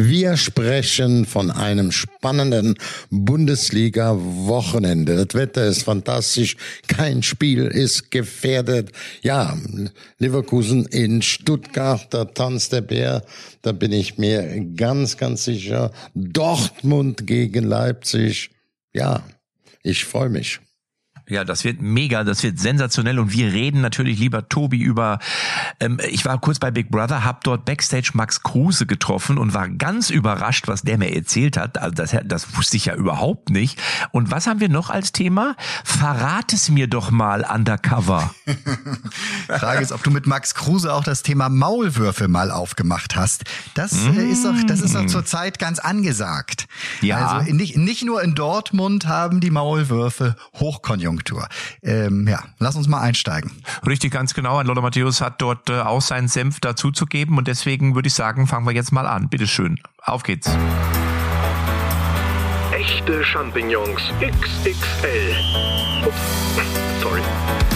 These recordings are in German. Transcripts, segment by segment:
Wir sprechen von einem spannenden Bundesliga-Wochenende. Das Wetter ist fantastisch, kein Spiel ist gefährdet. Ja, Leverkusen in Stuttgart, da tanzt der Bär, da bin ich mir ganz, ganz sicher. Dortmund gegen Leipzig. Ja, ich freue mich. Ja, das wird mega, das wird sensationell und wir reden natürlich lieber Tobi über. Ähm, ich war kurz bei Big Brother, hab dort backstage Max Kruse getroffen und war ganz überrascht, was der mir erzählt hat. Also das, das wusste ich ja überhaupt nicht. Und was haben wir noch als Thema? Verrat es mir doch mal undercover. Frage ist, ob du mit Max Kruse auch das Thema Maulwürfe mal aufgemacht hast. Das mm. ist doch, das ist doch mm. zurzeit ganz angesagt. Ja. Also nicht, nicht nur in Dortmund haben die Maulwürfe Hochkonjunktur. Konjunktur. Ähm, ja, lass uns mal einsteigen. Richtig, ganz genau. Lothar Matthäus hat dort äh, auch seinen Senf dazuzugeben und deswegen würde ich sagen, fangen wir jetzt mal an. Bitteschön. Auf geht's. Echte Champignons XXL. Ups, sorry.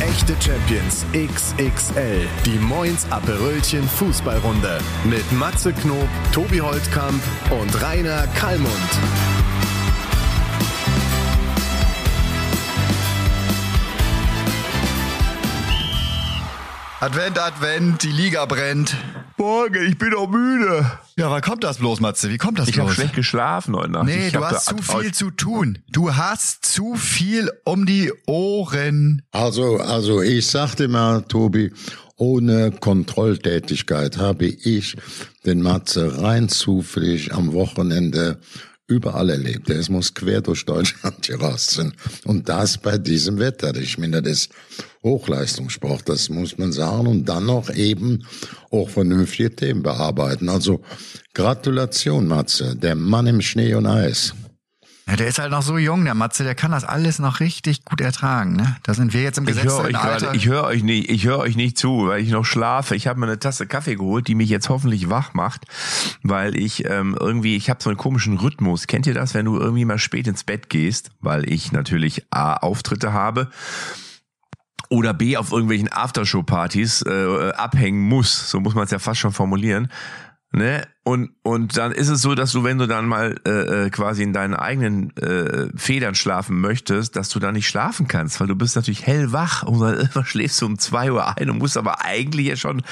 Echte Champions XXL. Die Moins Aperölchen Fußballrunde. Mit Matze Knob, Tobi Holtkamp und Rainer Kallmund. Advent, Advent, die Liga brennt. Morgen, ich bin auch müde. Ja, wann kommt das bloß, Matze? Wie kommt das ich bloß? Ich habe schlecht geschlafen heute Nacht. Nee, ich du hast zu viel zu tun. Du hast zu viel um die Ohren. Also, also ich sagte mal, Tobi, ohne Kontrolltätigkeit habe ich den Matze rein zufällig am Wochenende überall erlebt. Es muss quer durch Deutschland gerast sind. Und das bei diesem Wetter. Ich meine, das ist Hochleistungssport, das muss man sagen. Und dann noch eben auch vernünftige Themen bearbeiten. Also Gratulation, Matze. Der Mann im Schnee und Eis. Ja, der ist halt noch so jung, der Matze, der kann das alles noch richtig gut ertragen. Ne? Da sind wir jetzt im Gesetz. Ich höre euch ich höre euch nicht, ich höre euch nicht zu, weil ich noch schlafe. Ich habe mir eine Tasse Kaffee geholt, die mich jetzt hoffentlich wach macht, weil ich ähm, irgendwie, ich habe so einen komischen Rhythmus. Kennt ihr das, wenn du irgendwie mal spät ins Bett gehst, weil ich natürlich A Auftritte habe oder B auf irgendwelchen Aftershow-Partys äh, abhängen muss, so muss man es ja fast schon formulieren. Ne? Und, und dann ist es so, dass du, wenn du dann mal äh, äh, quasi in deinen eigenen äh, Federn schlafen möchtest, dass du da nicht schlafen kannst, weil du bist natürlich hellwach und dann irgendwann schläfst du um zwei Uhr ein und musst aber eigentlich ja schon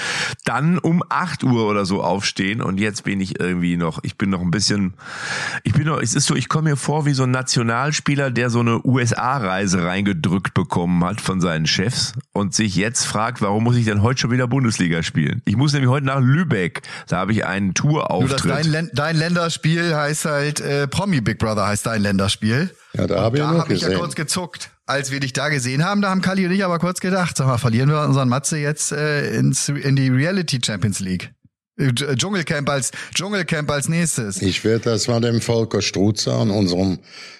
dann um acht Uhr oder so aufstehen. Und jetzt bin ich irgendwie noch, ich bin noch ein bisschen, ich bin noch, es ist so, ich komme mir vor wie so ein Nationalspieler, der so eine USA-Reise reingedrückt bekommen hat von seinen Chefs und sich jetzt fragt, warum muss ich denn heute schon wieder Bundesliga spielen? Ich muss nämlich heute nach Lübeck, da habe ich einen Tour Tourauftritt. Nur, dein, dein Länderspiel heißt halt äh, Promi Big Brother heißt dein Länderspiel. Ja, da habe ich da ja hab ich ja kurz gezuckt. Als wir dich da gesehen haben, da haben Kali und ich aber kurz gedacht, sag mal, verlieren wir unseren Matze jetzt äh, ins, in die Reality Champions League? Äh, Dschungelcamp als Dschungelcamp als nächstes. Ich werde das mal dem Volker Struzer und unserem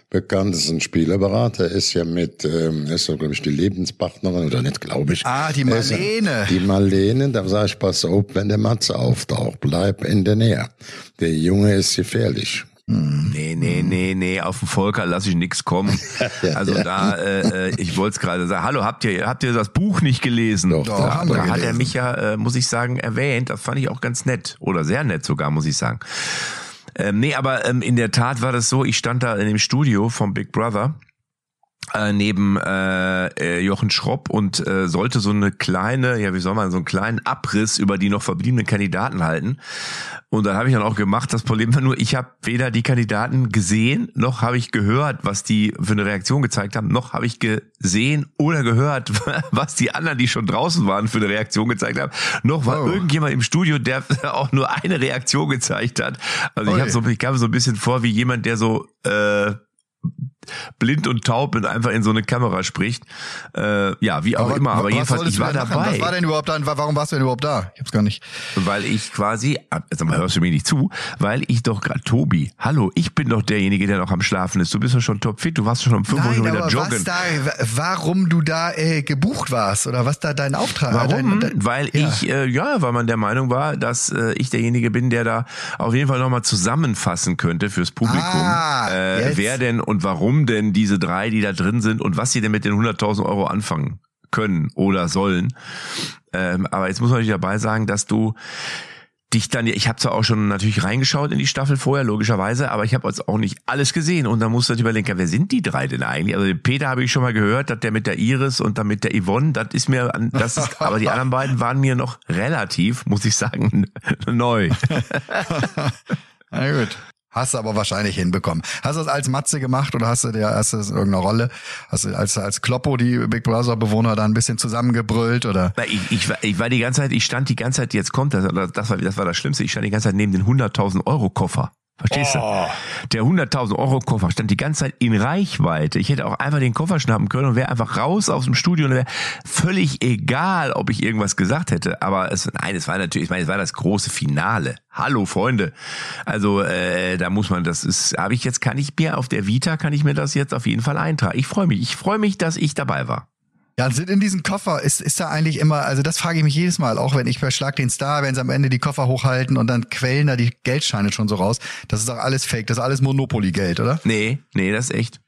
bekanntesten Spielerberater ist ja mit, ähm, ist so, glaube ich, die Lebenspartnerin, oder nicht, glaube ich. Ah, die Marlene. die Marlene, da sage ich, pass auf, wenn der Matze auftaucht, bleib in der Nähe. Der Junge ist gefährlich. Hm. Nee, nee, nee, nee, auf den Volker lasse ich nix kommen. Also da, äh, äh ich wollte es gerade sagen. Hallo, habt ihr, habt ihr das Buch nicht gelesen? Doch, da, da hat er mich ja, äh, muss ich sagen, erwähnt. Das fand ich auch ganz nett. Oder sehr nett sogar, muss ich sagen. Ähm, nee, aber ähm, in der Tat war das so, ich stand da in dem Studio vom Big Brother äh, neben äh, äh, Jochen Schropp und äh, sollte so eine kleine, ja wie soll man, so einen kleinen Abriss über die noch verbliebenen Kandidaten halten. Und dann habe ich dann auch gemacht. Das Problem war nur, ich habe weder die Kandidaten gesehen, noch habe ich gehört, was die für eine Reaktion gezeigt haben, noch habe ich gesehen oder gehört, was die anderen, die schon draußen waren, für eine Reaktion gezeigt haben. Noch war oh. irgendjemand im Studio, der auch nur eine Reaktion gezeigt hat. Also ich, hab so, ich kam so ein bisschen vor wie jemand, der so äh, blind und taub und einfach in so eine Kamera spricht. Äh, ja, wie auch aber, immer. Aber jedenfalls, ich war dabei. Was war denn überhaupt da? Warum warst du denn überhaupt da? Ich hab's gar nicht. Weil ich quasi, jetzt mal hörst du mir nicht zu, weil ich doch gerade, Tobi, hallo, ich bin doch derjenige, der noch am Schlafen ist. Du bist doch schon topfit, du warst schon um 5 Uhr schon wieder joggen. Was da, warum du da äh, gebucht warst oder was da dein Auftrag war? Warum? Dein, dein, weil ja. ich, äh, ja, weil man der Meinung war, dass äh, ich derjenige bin, der da auf jeden Fall nochmal zusammenfassen könnte fürs Publikum, ah, äh, wer denn und warum denn diese drei, die da drin sind und was sie denn mit den 100.000 Euro anfangen können oder sollen. Ähm, aber jetzt muss man natürlich dabei sagen, dass du dich dann, ich habe zwar auch schon natürlich reingeschaut in die Staffel vorher, logischerweise, aber ich habe jetzt auch nicht alles gesehen. Und dann musst du halt überlegen, wer sind die drei denn eigentlich? Also den Peter habe ich schon mal gehört, dass der mit der Iris und dann mit der Yvonne, das ist mir, das ist, aber die anderen beiden waren mir noch relativ, muss ich sagen, neu. Na gut. Hast du aber wahrscheinlich hinbekommen. Hast du das als Matze gemacht oder hast du dir hast du das in irgendeiner Rolle? Hast du als, als Kloppo die Big Brother Bewohner da ein bisschen zusammengebrüllt oder? Ich, ich, ich war die ganze Zeit, ich stand die ganze Zeit, jetzt kommt das, das war, das war das Schlimmste, ich stand die ganze Zeit neben den 100.000 Euro Koffer. Verstehst oh. du? Der 100.000 Euro Koffer stand die ganze Zeit in Reichweite. Ich hätte auch einfach den Koffer schnappen können und wäre einfach raus aus dem Studio und wäre völlig egal, ob ich irgendwas gesagt hätte. Aber es, nein, es war natürlich, ich meine, es war das große Finale. Hallo Freunde. Also äh, da muss man, das ist, habe ich jetzt, kann ich mir auf der Vita, kann ich mir das jetzt auf jeden Fall eintragen. Ich freue mich. Ich freue mich, dass ich dabei war. Ja, sind in diesem Koffer, ist, ist da eigentlich immer, also das frage ich mich jedes Mal, auch wenn ich bei Schlag den Star, wenn sie am Ende die Koffer hochhalten und dann quellen da die Geldscheine schon so raus. Das ist doch alles fake, das ist alles Monopoly-Geld, oder? Nee, nee, das ist echt.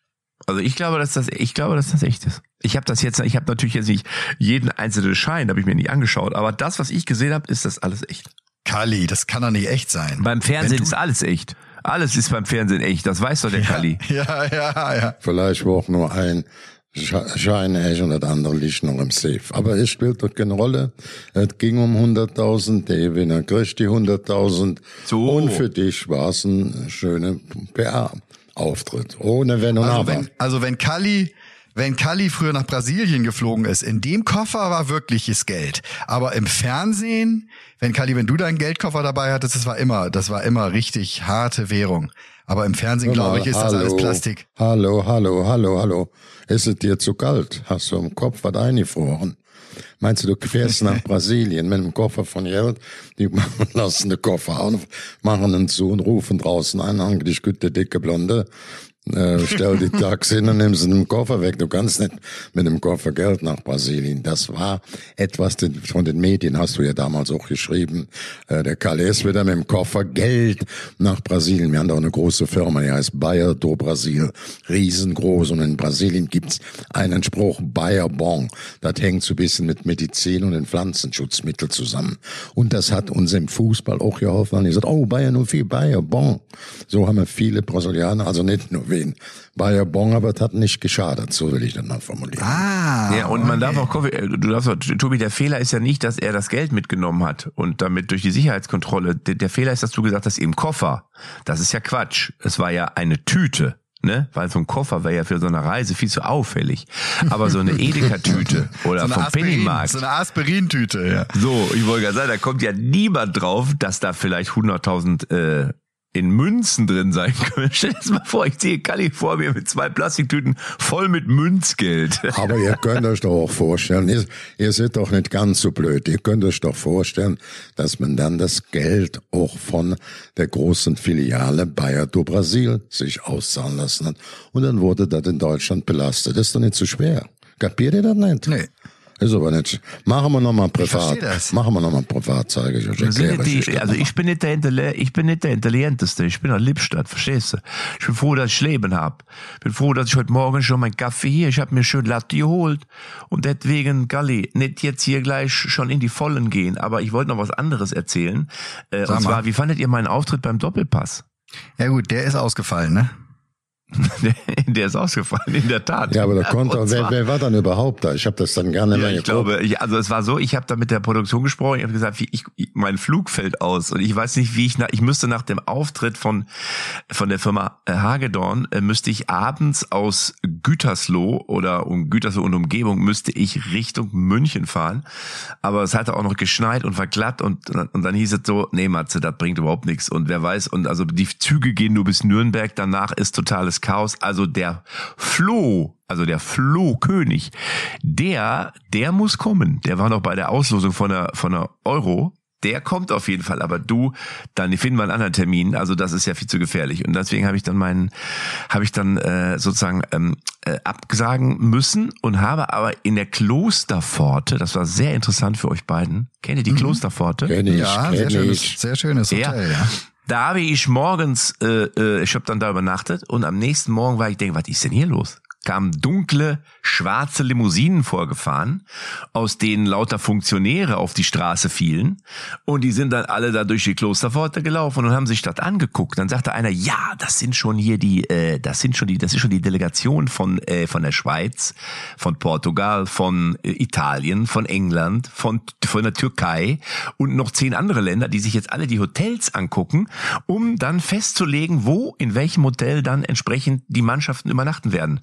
Also ich glaube, dass das, ich glaube, dass das echt ist. Ich habe das jetzt, ich habe natürlich jetzt nicht jeden einzelnen Schein, habe ich mir nicht angeschaut, aber das, was ich gesehen habe, ist das alles echt. Kali, das kann doch nicht echt sein. Beim Fernsehen ist alles echt. Alles ist beim Fernsehen echt, das weiß doch der ja, Kali. Ja, ja, ja. Vielleicht war auch nur ein Scheine und das andere liegt noch im Safe. Aber es spielt doch keine Rolle. Es ging um 100.000, der Gewinner kriegt die 100.000. So. Und für dich war es ein schöner PR-Auftritt. Ohne Wenn und also Aber. Wenn, also wenn Kali, wenn Kali früher nach Brasilien geflogen ist, in dem Koffer war wirkliches Geld. Aber im Fernsehen, wenn Kali, wenn du deinen Geldkoffer dabei hattest, das war immer, das war immer richtig harte Währung. Aber im Fernsehen, glaube ich, ist hallo, das alles Plastik. Hallo, hallo, hallo, hallo. Ist es dir zu kalt? Hast du im Kopf was eingefroren? Meinst du, du fährst nach Brasilien mit einem Koffer von Geld? Die lassen den Koffer auf, machen ihn zu und rufen draußen an, eigentlich gute, dicke Blonde. Äh, stell die Taxi hin und nimm sie den Koffer weg. Du kannst nicht mit dem Koffer Geld nach Brasilien. Das war etwas von den Medien, hast du ja damals auch geschrieben. Äh, der Calais wieder mit dem Koffer Geld nach Brasilien. Wir haben da auch eine große Firma, die heißt Bayer do Brasil. Riesengroß. Und in Brasilien gibt's einen Spruch, Bayer Bon. Das hängt so ein bisschen mit Medizin und den Pflanzenschutzmitteln zusammen. Und das hat uns im Fußball auch geholfen. Ich gesagt, oh, Bayer nur viel, Bayer Bon. So haben wir viele Brasilianer, also nicht nur wen. Bayer Bong, aber es hat nicht geschadet, so will ich das mal formulieren. Ah. Ja, und man okay. darf auch, du darfst, Tobi, der Fehler ist ja nicht, dass er das Geld mitgenommen hat und damit durch die Sicherheitskontrolle. Der, der Fehler ist, dass du gesagt hast, im Koffer. Das ist ja Quatsch. Es war ja eine Tüte ne? Weil so ein Koffer wäre ja für so eine Reise viel zu auffällig. Aber so eine Edeka-Tüte oder so vom Pennymarkt. So eine Aspirin-Tüte, ja. So, ich wollte gerade sagen, da kommt ja niemand drauf, dass da vielleicht 100.000 äh, in Münzen drin sein können. Stell dir das mal vor, ich sehe Kali vor mir mit zwei Plastiktüten voll mit Münzgeld. Aber ihr könnt euch doch auch vorstellen, ihr, ihr seid doch nicht ganz so blöd. Ihr könnt euch doch vorstellen, dass man dann das Geld auch von der großen Filiale Bayer do Brasil sich auszahlen lassen hat. Und dann wurde das in Deutschland belastet. Das ist doch nicht so schwer. Kapiert ihr das nicht? Nee. Ist aber nicht. Machen wir nochmal privat. Ich Machen wir nochmal privat, zeige ich euch. Erkläre die, ich also ich bin nicht der ich bin nicht der intelligenteste. Ich bin aus Lippstadt, verstehst du? Ich bin froh, dass ich Leben hab. Bin froh, dass ich heute Morgen schon meinen Kaffee hier. Ich habe mir schön Latte geholt und deswegen Galli nicht jetzt hier gleich schon in die Vollen gehen. Aber ich wollte noch was anderes erzählen. Äh, und zwar, wie fandet ihr meinen Auftritt beim Doppelpass? Ja gut, der ist ausgefallen, ne? der ist ausgefallen, in der Tat. Ja, aber da konnte, wer, wer war dann überhaupt da? Ich habe das dann gerne ja, mehr Ich glaube, ich, also es war so, ich habe da mit der Produktion gesprochen, ich habe gesagt, wie ich, mein Flug fällt aus und ich weiß nicht, wie ich nach, ich müsste nach dem Auftritt von von der Firma äh, Hagedorn äh, müsste ich abends aus Gütersloh oder um Gütersloh und Umgebung müsste ich Richtung München fahren, aber es hatte auch noch geschneit und war glatt und und dann hieß es so, nee Matze, das bringt überhaupt nichts und wer weiß und also die Züge gehen nur bis Nürnberg, danach ist totales Chaos. Also der Floh, also der Flohkönig, der, der muss kommen. Der war noch bei der Auslosung von der, von der Euro. Der kommt auf jeden Fall, aber du, dann finden wir einen anderen Termin. Also das ist ja viel zu gefährlich. Und deswegen habe ich dann meinen, habe ich dann äh, sozusagen ähm, äh, absagen müssen und habe aber in der Klosterpforte, das war sehr interessant für euch beiden. Kennt ihr die mhm. Klosterpforte? Kenn ich, ja, kenn sehr ich. schönes, sehr schönes Hotel, ja. ja. Da habe ich morgens, äh, äh, ich habe dann da übernachtet und am nächsten Morgen war ich denke, was ist denn hier los? Kamen dunkle, schwarze Limousinen vorgefahren, aus denen lauter Funktionäre auf die Straße fielen. Und die sind dann alle da durch die Klosterpforte gelaufen und haben sich das angeguckt. Dann sagte einer, ja, das sind schon hier die, äh, das sind schon die, das ist schon die Delegation von, äh, von der Schweiz, von Portugal, von äh, Italien, von England, von, von der Türkei und noch zehn andere Länder, die sich jetzt alle die Hotels angucken, um dann festzulegen, wo, in welchem Hotel dann entsprechend die Mannschaften übernachten werden.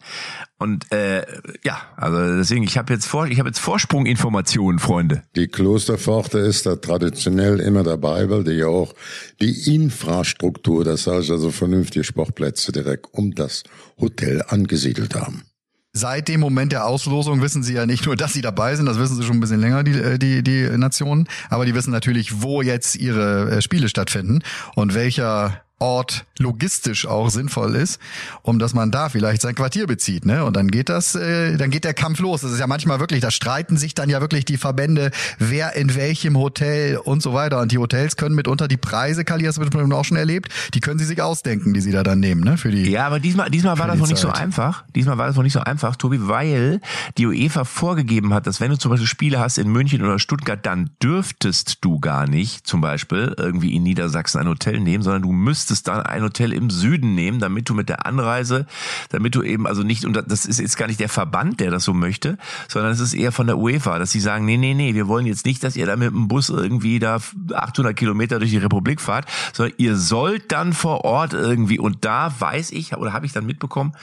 Und äh, ja, also deswegen, ich habe jetzt vor, ich habe jetzt Vorsprunginformationen, Freunde. Die Klosterpforte ist da traditionell immer dabei, weil die ja auch die Infrastruktur, das heißt also vernünftige Sportplätze direkt um das Hotel angesiedelt haben. Seit dem Moment der Auslosung wissen sie ja nicht nur, dass sie dabei sind, das wissen sie schon ein bisschen länger, die, äh, die, die Nationen, aber die wissen natürlich, wo jetzt ihre äh, Spiele stattfinden und welcher Ort logistisch auch sinnvoll ist, um dass man da vielleicht sein Quartier bezieht, ne? Und dann geht das, äh, dann geht der Kampf los. Das ist ja manchmal wirklich, da streiten sich dann ja wirklich die Verbände, wer in welchem Hotel und so weiter. Und die Hotels können mitunter die Preise, Kali, hast du auch schon erlebt, die können sie sich ausdenken, die sie da dann nehmen, ne? Für die. Ja, aber diesmal, diesmal war das noch nicht so einfach. Diesmal war das noch nicht so einfach, Tobi, weil die UEFA vorgegeben hat, dass wenn du zum Beispiel Spiele hast in München oder Stuttgart, dann dürftest du gar nicht zum Beispiel irgendwie in Niedersachsen ein Hotel nehmen, sondern du müsstest müsstest dann ein Hotel im Süden nehmen, damit du mit der Anreise, damit du eben also nicht, und das ist jetzt gar nicht der Verband, der das so möchte, sondern es ist eher von der UEFA, dass sie sagen, nee, nee, nee, wir wollen jetzt nicht, dass ihr da mit dem Bus irgendwie da 800 Kilometer durch die Republik fahrt, sondern ihr sollt dann vor Ort irgendwie, und da weiß ich, oder habe ich dann mitbekommen,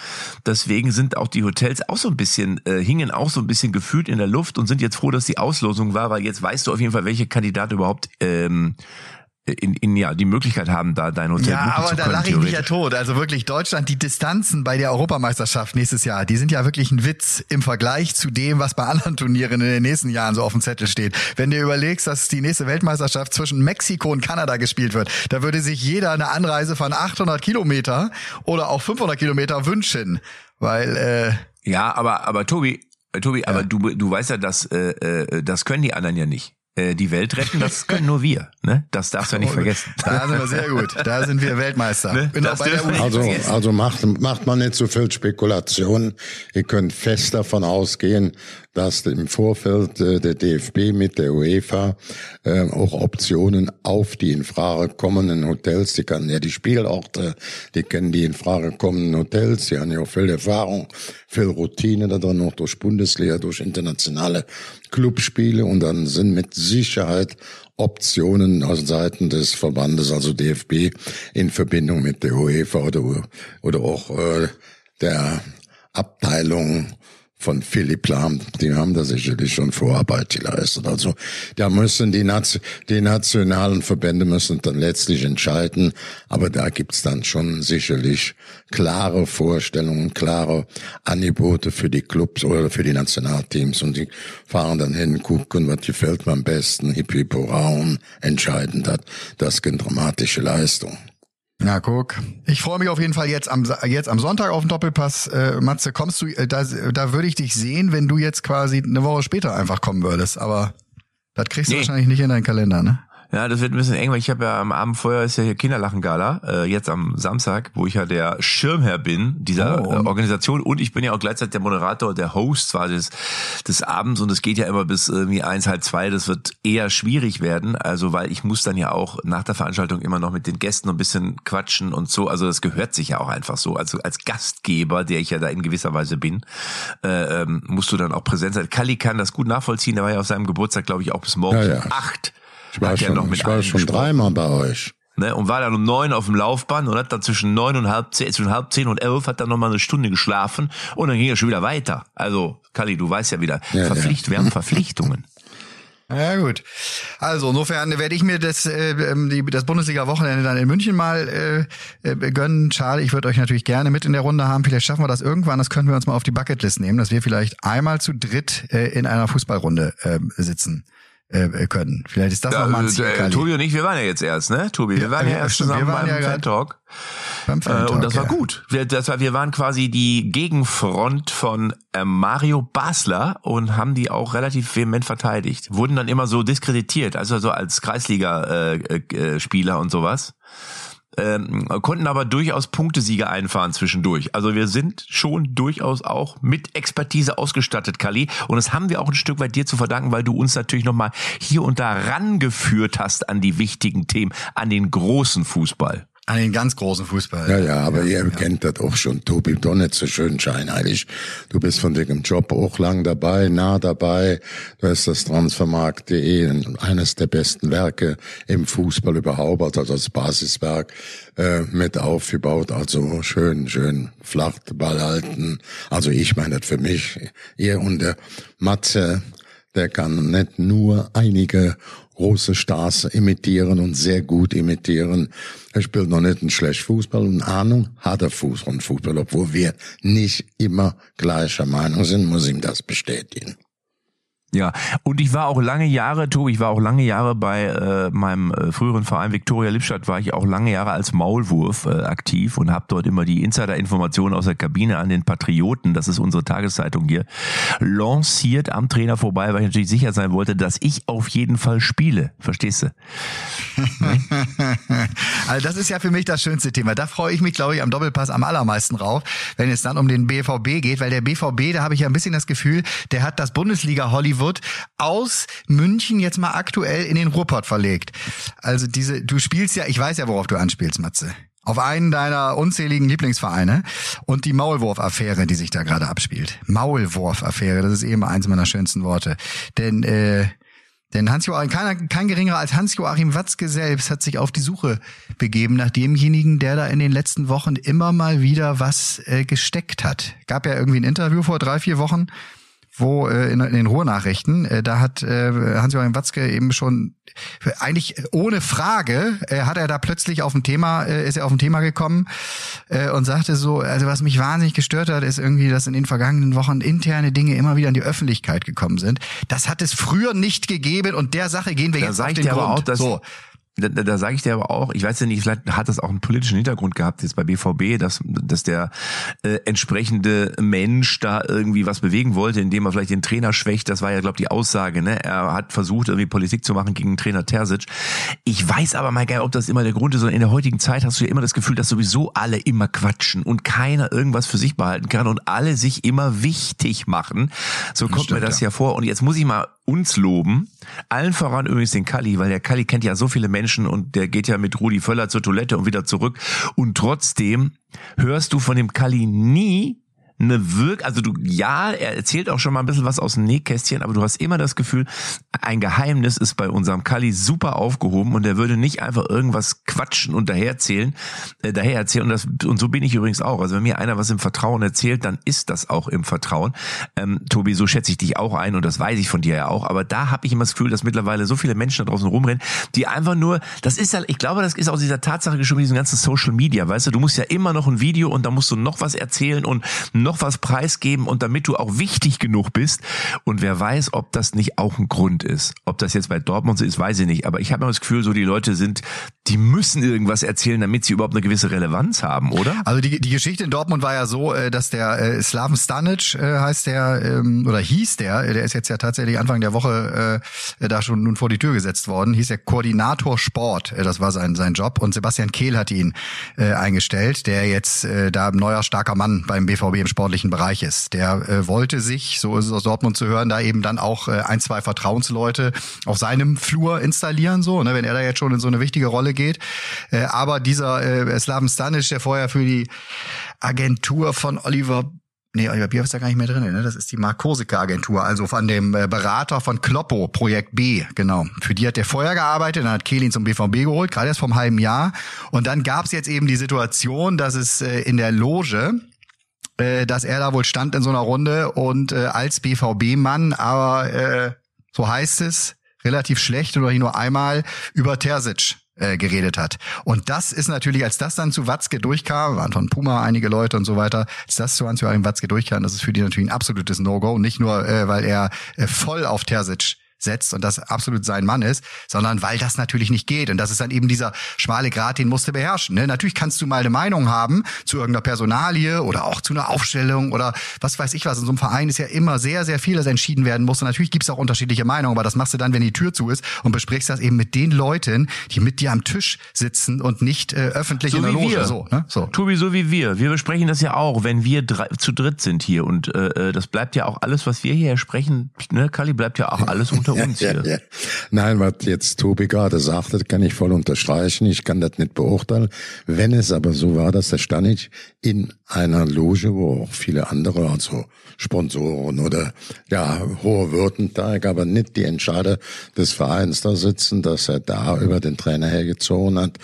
deswegen sind auch die Hotels auch so ein bisschen, äh, hingen auch so ein bisschen gefühlt in der Luft und sind jetzt froh, dass die Auslosung war, weil jetzt weißt du auf jeden Fall, welche Kandidat überhaupt ähm, in, in ja die Möglichkeit haben, da dein Hotel ja, aber da lache ich mich ja tot. Also wirklich Deutschland, die Distanzen bei der Europameisterschaft nächstes Jahr, die sind ja wirklich ein Witz im Vergleich zu dem, was bei anderen Turnieren in den nächsten Jahren so auf dem Zettel steht. Wenn du überlegst, dass die nächste Weltmeisterschaft zwischen Mexiko und Kanada gespielt wird, da würde sich jeder eine Anreise von 800 Kilometer oder auch 500 Kilometer wünschen, weil äh, ja, aber aber Tobi, äh, Tobi, ja. aber du du weißt ja, dass äh, äh, das können die anderen ja nicht. Äh, die Welt retten, das können nur wir. Ne? Das darfst du ja nicht vergessen. Da sind wir sehr gut. Da sind wir Weltmeister. Ne? also also macht, macht man nicht so viel Spekulation. Ihr könnt fest davon ausgehen, dass im Vorfeld äh, der DFB mit der UEFA äh, auch Optionen auf die in Frage kommenden Hotels, die kennen ja die Spielorte, die kennen die in Frage kommenden Hotels, die haben ja auch viel Erfahrung, viel Routine da drin, auch durch Bundesliga, durch internationale Clubspiele und dann sind mit Sicherheit Optionen aus Seiten des Verbandes, also DFB, in Verbindung mit der UEFA oder, oder auch äh, der Abteilung von Philipp Lahm, die haben da sicherlich schon Vorarbeit geleistet. Also da müssen die, Nation, die nationalen Verbände müssen dann letztlich entscheiden, aber da gibt's dann schon sicherlich klare Vorstellungen, klare Angebote für die Clubs oder für die Nationalteams und die fahren dann hin, gucken, was gefällt mir am besten, hip hip raum, entscheidend hat. Das eine dramatische Leistung. Na guck, ich freue mich auf jeden Fall jetzt am jetzt am Sonntag auf den Doppelpass. Äh, Matze, kommst du? Äh, da, da würde ich dich sehen, wenn du jetzt quasi eine Woche später einfach kommen würdest. Aber das kriegst du wahrscheinlich nicht in deinen Kalender, ne? Ja, das wird ein bisschen eng, weil ich habe ja am Abend vorher ist ja hier Kinderlachen-Gala, äh, jetzt am Samstag, wo ich ja der Schirmherr bin dieser oh. äh, Organisation. Und ich bin ja auch gleichzeitig der Moderator, der Host zwar des, des Abends. Und es geht ja immer bis irgendwie eins, halb zwei, das wird eher schwierig werden, also weil ich muss dann ja auch nach der Veranstaltung immer noch mit den Gästen ein bisschen quatschen und so, also das gehört sich ja auch einfach so, also als Gastgeber, der ich ja da in gewisser Weise bin, äh, ähm, musst du dann auch präsent sein. Kali kann das gut nachvollziehen, der war ja auf seinem Geburtstag, glaube ich, auch bis morgens ja, ja. acht ich war schon, noch mit ich war schon dreimal bei euch. Ne, und war dann um neun auf dem Laufband und hat dann zwischen neun und halb zehn, zwischen halb zehn und elf hat dann noch mal eine Stunde geschlafen und dann ging er schon wieder weiter. Also, Kali, du weißt ja wieder, ja, Verpflicht, ja. wir haben Verpflichtungen. Ja gut. Also insofern werde ich mir das, äh, ähm, die, das Bundesliga-Wochenende dann in München mal äh, äh, gönnen. Schade, ich würde euch natürlich gerne mit in der Runde haben. Vielleicht schaffen wir das irgendwann. Das können wir uns mal auf die Bucketlist nehmen, dass wir vielleicht einmal zu dritt äh, in einer Fußballrunde äh, sitzen. Äh, können. Vielleicht ist das ja, nochmal ein Ziel. Äh, Tobi und ich, wir waren ja jetzt erst, ne? Tobi, wir waren ja, ja erst zusammen beim ja Fan-Talk. Beim Fan-Talk. Äh, und das war gut. Wir, das war, wir waren quasi die Gegenfront von äh, Mario Basler und haben die auch relativ vehement verteidigt. Wurden dann immer so diskreditiert, also so als Kreisliga-Spieler äh, äh, und sowas. Ähm, konnten aber durchaus Punktesiege einfahren zwischendurch. Also wir sind schon durchaus auch mit Expertise ausgestattet, Kali. Und das haben wir auch ein Stück weit dir zu verdanken, weil du uns natürlich nochmal hier und da rangeführt hast an die wichtigen Themen, an den großen Fußball. An ganz großen Fußball. Ja, ja, aber ihr ja. kennt das auch schon, Tobi, doch nicht so schön scheinheilig. Du bist von dem Job auch lang dabei, nah dabei. Du hast das Transfermarkt.de, eines der besten Werke im Fußball überhaupt, also das Basiswerk, äh, mit aufgebaut. Also schön, schön flach Ball halten. Also ich meine das für mich. Ihr und der Matze, der kann nicht nur einige große Stars imitieren und sehr gut imitieren. Er spielt noch nicht ein schlecht Fußball und Ahnung hat er Fuß und Fußball, obwohl wir nicht immer gleicher Meinung sind, muss ihm das bestätigen. Ja, und ich war auch lange Jahre, Tobi, ich war auch lange Jahre bei äh, meinem äh, früheren Verein Viktoria Lippstadt, war ich auch lange Jahre als Maulwurf äh, aktiv und habe dort immer die Insider-Informationen aus der Kabine an den Patrioten, das ist unsere Tageszeitung hier, lanciert am Trainer vorbei, weil ich natürlich sicher sein wollte, dass ich auf jeden Fall spiele. Verstehst du? also das ist ja für mich das schönste Thema. Da freue ich mich, glaube ich, am Doppelpass am allermeisten drauf, wenn es dann um den BVB geht, weil der BVB, da habe ich ja ein bisschen das Gefühl, der hat das Bundesliga-Hollywood wird aus München jetzt mal aktuell in den Ruhrpott verlegt. Also diese, du spielst ja, ich weiß ja, worauf du anspielst, Matze. Auf einen deiner unzähligen Lieblingsvereine und die Maulwurf-Affäre, die sich da gerade abspielt. Maulwurf-Affäre, das ist eben eins meiner schönsten Worte. Denn äh, denn Hans-Joachim, keiner, kein geringerer als Hans-Joachim Watzke selbst hat sich auf die Suche begeben nach demjenigen, der da in den letzten Wochen immer mal wieder was äh, gesteckt hat. Gab ja irgendwie ein Interview vor drei, vier Wochen wo äh, in, in den Ruhrnachrichten, äh, da hat äh, Hans-Joachim Watzke eben schon eigentlich ohne Frage äh, hat er da plötzlich auf ein Thema äh, ist er auf ein Thema gekommen äh, und sagte so, also was mich wahnsinnig gestört hat, ist irgendwie, dass in den vergangenen Wochen interne Dinge immer wieder in die Öffentlichkeit gekommen sind. Das hat es früher nicht gegeben und der Sache gehen wir da jetzt auf den Grund. Auch, dass, so da, da, da sage ich dir aber auch, ich weiß ja nicht, vielleicht hat das auch einen politischen Hintergrund gehabt jetzt bei BVB, dass, dass der äh, entsprechende Mensch da irgendwie was bewegen wollte, indem er vielleicht den Trainer schwächt. Das war ja, glaube ich, die Aussage. Ne? Er hat versucht, irgendwie Politik zu machen gegen Trainer Terzic. Ich weiß aber mal geil, ob das immer der Grund ist. Und in der heutigen Zeit hast du ja immer das Gefühl, dass sowieso alle immer quatschen und keiner irgendwas für sich behalten kann und alle sich immer wichtig machen. So kommt stimmt, mir das ja. ja vor. Und jetzt muss ich mal uns loben. Allen voran übrigens den Kalli, weil der Kalli kennt ja so viele Menschen und der geht ja mit Rudi Völler zur Toilette und wieder zurück. Und trotzdem hörst du von dem Kalli nie eine Wirk, also du, ja, er erzählt auch schon mal ein bisschen was aus dem Nähkästchen, aber du hast immer das Gefühl, ein Geheimnis ist bei unserem Kali super aufgehoben und er würde nicht einfach irgendwas quatschen und daherzählen, äh, daher erzählen und das, und so bin ich übrigens auch. Also wenn mir einer was im Vertrauen erzählt, dann ist das auch im Vertrauen. Ähm, Tobi, so schätze ich dich auch ein und das weiß ich von dir ja auch, aber da habe ich immer das Gefühl, dass mittlerweile so viele Menschen da draußen rumrennen, die einfach nur, das ist ja, ich glaube, das ist aus dieser Tatsache geschrieben, diesen ganzen Social Media, weißt du, du musst ja immer noch ein Video und da musst du noch was erzählen und noch was preisgeben und damit du auch wichtig genug bist. Und wer weiß, ob das nicht auch ein Grund ist. Ob das jetzt bei Dortmund so ist, weiß ich nicht. Aber ich habe immer das Gefühl, so die Leute sind, die müssen irgendwas erzählen, damit sie überhaupt eine gewisse Relevanz haben, oder? Also die, die Geschichte in Dortmund war ja so, äh, dass der äh, Slaven Stanic äh, heißt der ähm, oder hieß der, der ist jetzt ja tatsächlich Anfang der Woche da schon nun vor die Tür gesetzt worden, hieß der Koordinator Sport, das war sein sein Job und Sebastian Kehl hat ihn eingestellt, der jetzt da ein neuer starker Mann beim BVB im sportlichen Bereich ist. Der äh, wollte sich, so ist es aus Dortmund zu hören, da eben dann auch äh, ein, zwei Vertrauensleute auf seinem Flur installieren, so, ne, wenn er da jetzt schon in so eine wichtige Rolle geht. Äh, aber dieser äh, Slaven Stanic, der vorher für die Agentur von Oliver Nee, Oliver Bier ist da gar nicht mehr drin. Ne? Das ist die Mark Korsika Agentur, also von dem äh, Berater von Kloppo, Projekt B, genau. Für die hat der vorher gearbeitet, dann hat Kehlin zum BVB geholt, gerade erst vom halben Jahr. Und dann gab es jetzt eben die Situation, dass es äh, in der Loge äh, dass er da wohl stand in so einer Runde und äh, als BVB-Mann, aber äh, so heißt es, relativ schlecht oder nur einmal über Terzic äh, geredet hat. Und das ist natürlich, als das dann zu Watzke durchkam, waren von Puma einige Leute und so weiter, als das zu Hans-Joachim Watzke durchkam, das ist für die natürlich ein absolutes No-Go. Nicht nur, äh, weil er äh, voll auf Terzic setzt und das absolut sein Mann ist, sondern weil das natürlich nicht geht. Und das ist dann eben dieser schmale Grat, den musst du beherrschen. Ne? Natürlich kannst du mal eine Meinung haben zu irgendeiner Personalie oder auch zu einer Aufstellung oder was weiß ich was. In so einem Verein ist ja immer sehr, sehr viel, das entschieden werden muss. Und natürlich gibt es auch unterschiedliche Meinungen, aber das machst du dann, wenn die Tür zu ist und besprichst das eben mit den Leuten, die mit dir am Tisch sitzen und nicht äh, öffentlich so in der Loge. Wir. So, ne? so. Tobi, so wie wir. Wir besprechen das ja auch, wenn wir drei, zu dritt sind hier. Und äh, äh das bleibt ja auch alles, was wir hier sprechen, ne, Kali, bleibt ja auch alles unter uns hier. Ja, ja. Nein, was jetzt Tobi gerade sagte, kann ich voll unterstreichen. Ich kann das nicht beurteilen. Wenn es aber so war, dass der Stanic in einer Loge, wo auch viele andere, also Sponsoren oder ja, hohe Württemberg, aber nicht die Entscheider des Vereins da sitzen, dass er da über den Trainer hergezogen hat.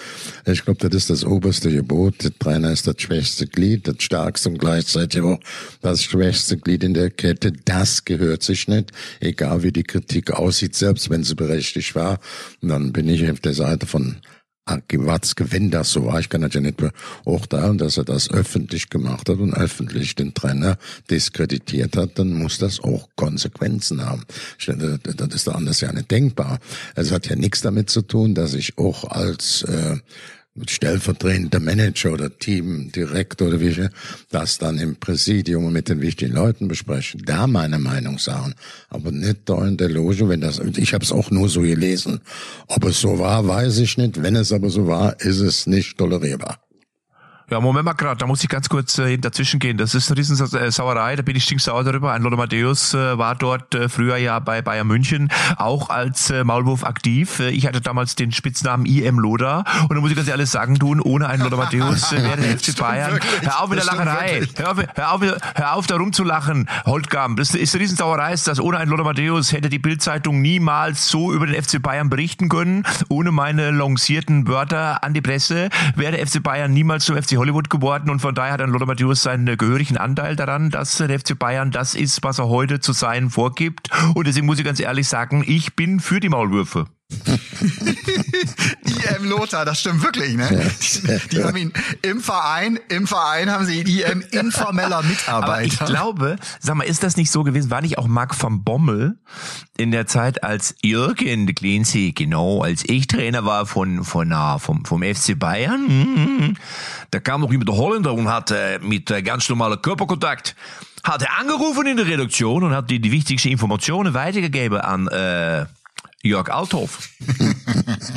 Ich glaube, das ist das oberste Gebot. Der Trainer ist das schwächste Glied, das stärkste und gleichzeitig auch das schwächste Glied in der Kette. Das gehört sich nicht, egal wie die Kritik aussieht, selbst wenn sie berechtigt war. Und dann bin ich auf der Seite von was, wenn das so war, ich kann das ja nicht beurteilen, dass er das öffentlich gemacht hat und öffentlich den Trainer diskreditiert hat, dann muss das auch Konsequenzen haben. Das ist anders ja nicht denkbar. Es hat ja nichts damit zu tun, dass ich auch als äh, stellvertretender Manager oder Teamdirektor oder wie das dann im Präsidium mit den wichtigen Leuten besprechen, da meine Meinung sagen, aber nicht da in der Loge, wenn das, ich habe es auch nur so gelesen. Ob es so war, weiß ich nicht. Wenn es aber so war, ist es nicht tolerierbar. Ja, Moment mal gerade, da muss ich ganz kurz äh, dazwischen gehen. Das ist eine Riesensauerei, da bin ich stinksauer darüber. Ein Lothar Matthäus äh, war dort äh, früher ja bei Bayern München auch als äh, Maulwurf aktiv. Äh, ich hatte damals den Spitznamen IM Loda und da muss ich ganz ehrlich sagen, tun, ohne einen Lothar Matthäus äh, wäre der FC Bayern. Wirklich. Hör auf mit der Lacherei. Hör auf, hör, auf, hör auf, da rumzulachen, Holtgam. Das ist eine Riesensauerei, ist, dass ohne einen Lothar Matthäus hätte die Bildzeitung niemals so über den FC Bayern berichten können. Ohne meine lancierten Wörter an die Presse wäre der FC Bayern niemals zum FC Hollywood geworden und von daher hat dann Lothar Matthäus seinen gehörigen Anteil daran, dass der FC Bayern das ist, was er heute zu sein vorgibt. Und deswegen muss ich ganz ehrlich sagen, ich bin für die Maulwürfe. IM Lothar, das stimmt wirklich, ne? Die, die, haben ihn im Verein, im Verein haben sie IM informeller Mitarbeiter. Aber ich glaube, sag mal, ist das nicht so gewesen? War nicht auch Marc van Bommel in der Zeit, als Jürgen Cleansey, genau, als ich Trainer war von, von, uh, vom, vom FC Bayern, mm, da kam noch jemand der Holländer und hatte mit äh, ganz normaler Körperkontakt hat er angerufen in der Redaktion und hat die, die wichtigsten Informationen weitergegeben an äh, Jörg Althoff.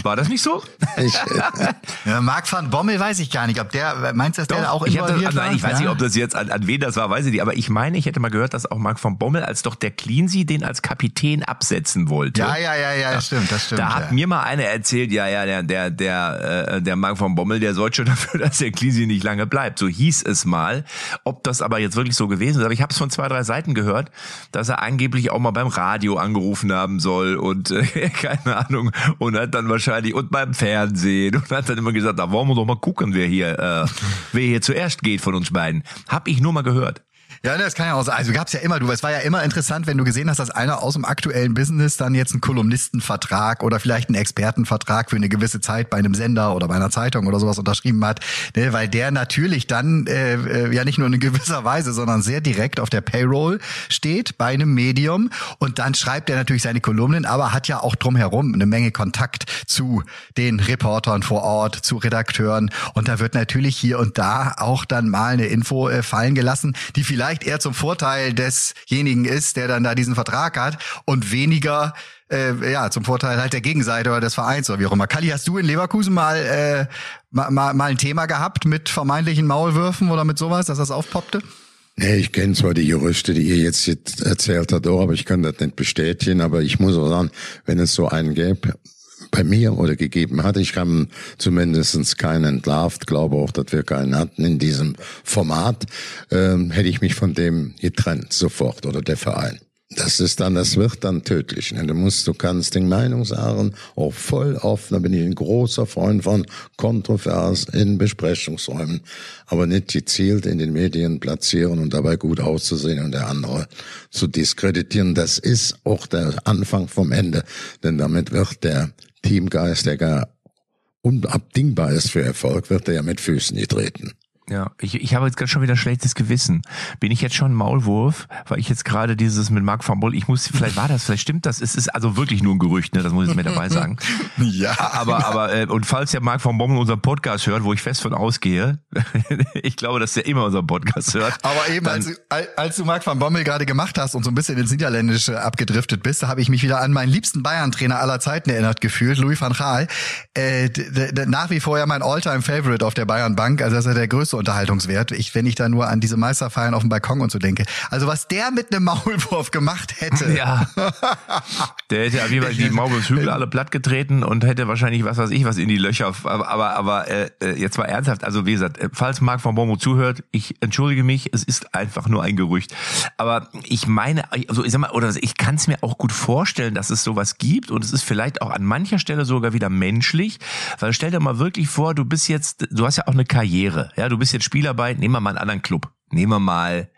War das nicht so? ja, Marc van Bommel weiß ich gar nicht, ob der, meinst du, dass Doch, der auch involviert das, war? Nein, ich weiß ja. nicht, ob das jetzt, an, an wen das war, weiß ich nicht, aber ich meine, ich hätte mal gehört, dass auch Marc van Bommel, als doch der Cleansy den als Kapitän absetzen wollte. Ja, ja, ja, ja, das stimmt, das stimmt. Da hat mir mal einer erzählt, ja, ja, der, der, der, äh, der Marc van Bommel, der sorgt schon dafür, dass der Cleansy nicht lange bleibt. So hieß es mal. Ob das aber jetzt wirklich so gewesen ist, aber ich habe es von zwei, drei Seiten gehört, dass er angeblich auch mal beim Radio angerufen haben soll und äh, keine Ahnung, und hat dann wahrscheinlich, und beim Fernsehen, und hat dann immer gesagt, da wollen wir doch mal gucken, wer hier, äh, wer hier zuerst geht von uns beiden. Hab ich nur mal gehört. Ja, das kann ja auch sein. Also gab's ja immer, du, es war ja immer interessant, wenn du gesehen hast, dass einer aus dem aktuellen Business dann jetzt einen Kolumnistenvertrag oder vielleicht einen Expertenvertrag für eine gewisse Zeit bei einem Sender oder bei einer Zeitung oder sowas unterschrieben hat, ne, weil der natürlich dann äh, äh ja nicht nur in gewisser Weise, sondern sehr direkt auf der Payroll steht bei einem Medium und dann schreibt er natürlich seine Kolumnen, aber hat ja auch drumherum eine Menge Kontakt zu den Reportern vor Ort, zu Redakteuren und da wird natürlich hier und da auch dann mal eine Info äh, fallen gelassen, die vielleicht vielleicht eher zum Vorteil desjenigen ist, der dann da diesen Vertrag hat und weniger äh, ja zum Vorteil halt der Gegenseite oder des Vereins oder wie auch immer. Kali, hast du in Leverkusen mal äh, mal, mal, mal ein Thema gehabt mit vermeintlichen Maulwürfen oder mit sowas, dass das aufpoppte? Nee, ich kenne zwar die Gerüchte, die ihr jetzt, jetzt erzählt habt, aber ich kann das nicht bestätigen. Aber ich muss auch sagen, wenn es so einen gäbe, bei mir oder gegeben hat. Ich habe zumindest keinen entlarvt, glaube auch, dass wir keinen hatten in diesem Format, ähm, hätte ich mich von dem getrennt sofort oder der Verein. Das ist dann, das wird dann tödlich. Ne? Du musst, du kannst den Meinung sagen, auch voll offen, da bin ich ein großer Freund von Kontrovers in Besprechungsräumen, aber nicht gezielt in den Medien platzieren und dabei gut auszusehen und der andere zu diskreditieren. Das ist auch der Anfang vom Ende, denn damit wird der Teamgeist, der gar unabdingbar ist für Erfolg, wird er ja mit Füßen getreten. Ja, ich, ich habe jetzt gerade schon wieder schlechtes Gewissen. Bin ich jetzt schon Maulwurf, weil ich jetzt gerade dieses mit Marc van Boll, ich muss, vielleicht war das, vielleicht stimmt das, es ist also wirklich nur ein Gerücht, ne, das muss ich mir dabei sagen. ja. Aber, aber, äh, und falls der Marc van Bommel unseren Podcast hört, wo ich fest von ausgehe, ich glaube, dass der immer unseren Podcast hört. Aber eben, als, als du Marc van Bommel gerade gemacht hast und so ein bisschen ins Niederländische abgedriftet bist, da habe ich mich wieder an meinen liebsten Bayern-Trainer aller Zeiten erinnert gefühlt, Louis van Gaal. Äh, nach wie vor ja mein All-Time-Favorite auf der Bayern-Bank, also das ist ja der größte Unterhaltungswert, ich, wenn ich da nur an diese Meisterfeiern auf dem Balkon und so denke. Also was der mit einem Maulwurf gemacht hätte. Ja. Der hätte auf jeden Fall die Maulwurfshügel alle platt getreten und hätte wahrscheinlich was weiß ich was in die Löcher. Aber, aber, aber äh, äh jetzt mal ernsthaft, also wie gesagt, äh, falls Marc von Bomo zuhört, ich entschuldige mich, es ist einfach nur ein Gerücht. Aber ich meine, also ich sag mal, oder ich kann es mir auch gut vorstellen, dass es sowas gibt und es ist vielleicht auch an mancher Stelle sogar wieder menschlich, weil stell dir mal wirklich vor, du bist jetzt, du hast ja auch eine Karriere, ja, du bist jetzt Spieler bei, nehmen wir mal einen anderen Club. Nehmen wir mal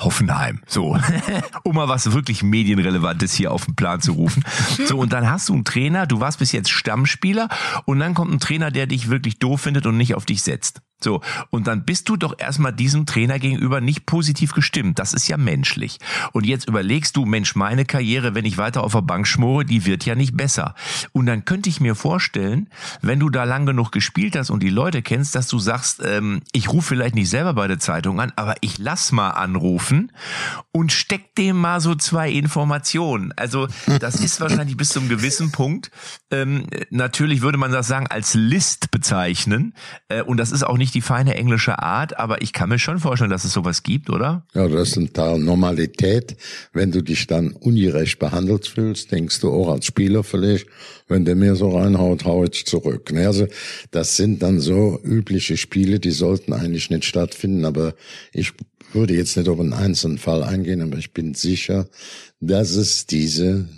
Hoffenheim. So, um mal was wirklich medienrelevantes hier auf den Plan zu rufen. So, und dann hast du einen Trainer, du warst bis jetzt Stammspieler und dann kommt ein Trainer, der dich wirklich doof findet und nicht auf dich setzt. So, und dann bist du doch erstmal diesem Trainer gegenüber nicht positiv gestimmt. Das ist ja menschlich. Und jetzt überlegst du, Mensch, meine Karriere, wenn ich weiter auf der Bank schmore, die wird ja nicht besser. Und dann könnte ich mir vorstellen, wenn du da lang genug gespielt hast und die Leute kennst, dass du sagst, ähm, ich rufe vielleicht nicht selber bei der Zeitung an, aber ich lass mal anrufen und steck dem mal so zwei Informationen. Also das ist wahrscheinlich bis zum gewissen Punkt. Ähm, natürlich würde man das sagen als List bezeichnen. Äh, und das ist auch nicht nicht die feine englische Art, aber ich kann mir schon vorstellen, dass es sowas gibt, oder? Ja, das ist ein Teil Normalität. Wenn du dich dann ungerecht behandelt fühlst, denkst du auch als Spieler vielleicht, wenn der mir so reinhaut, hau ich zurück. Ne, also das sind dann so übliche Spiele, die sollten eigentlich nicht stattfinden, aber ich würde jetzt nicht auf einen einzelnen Fall eingehen, aber ich bin sicher, dass es diese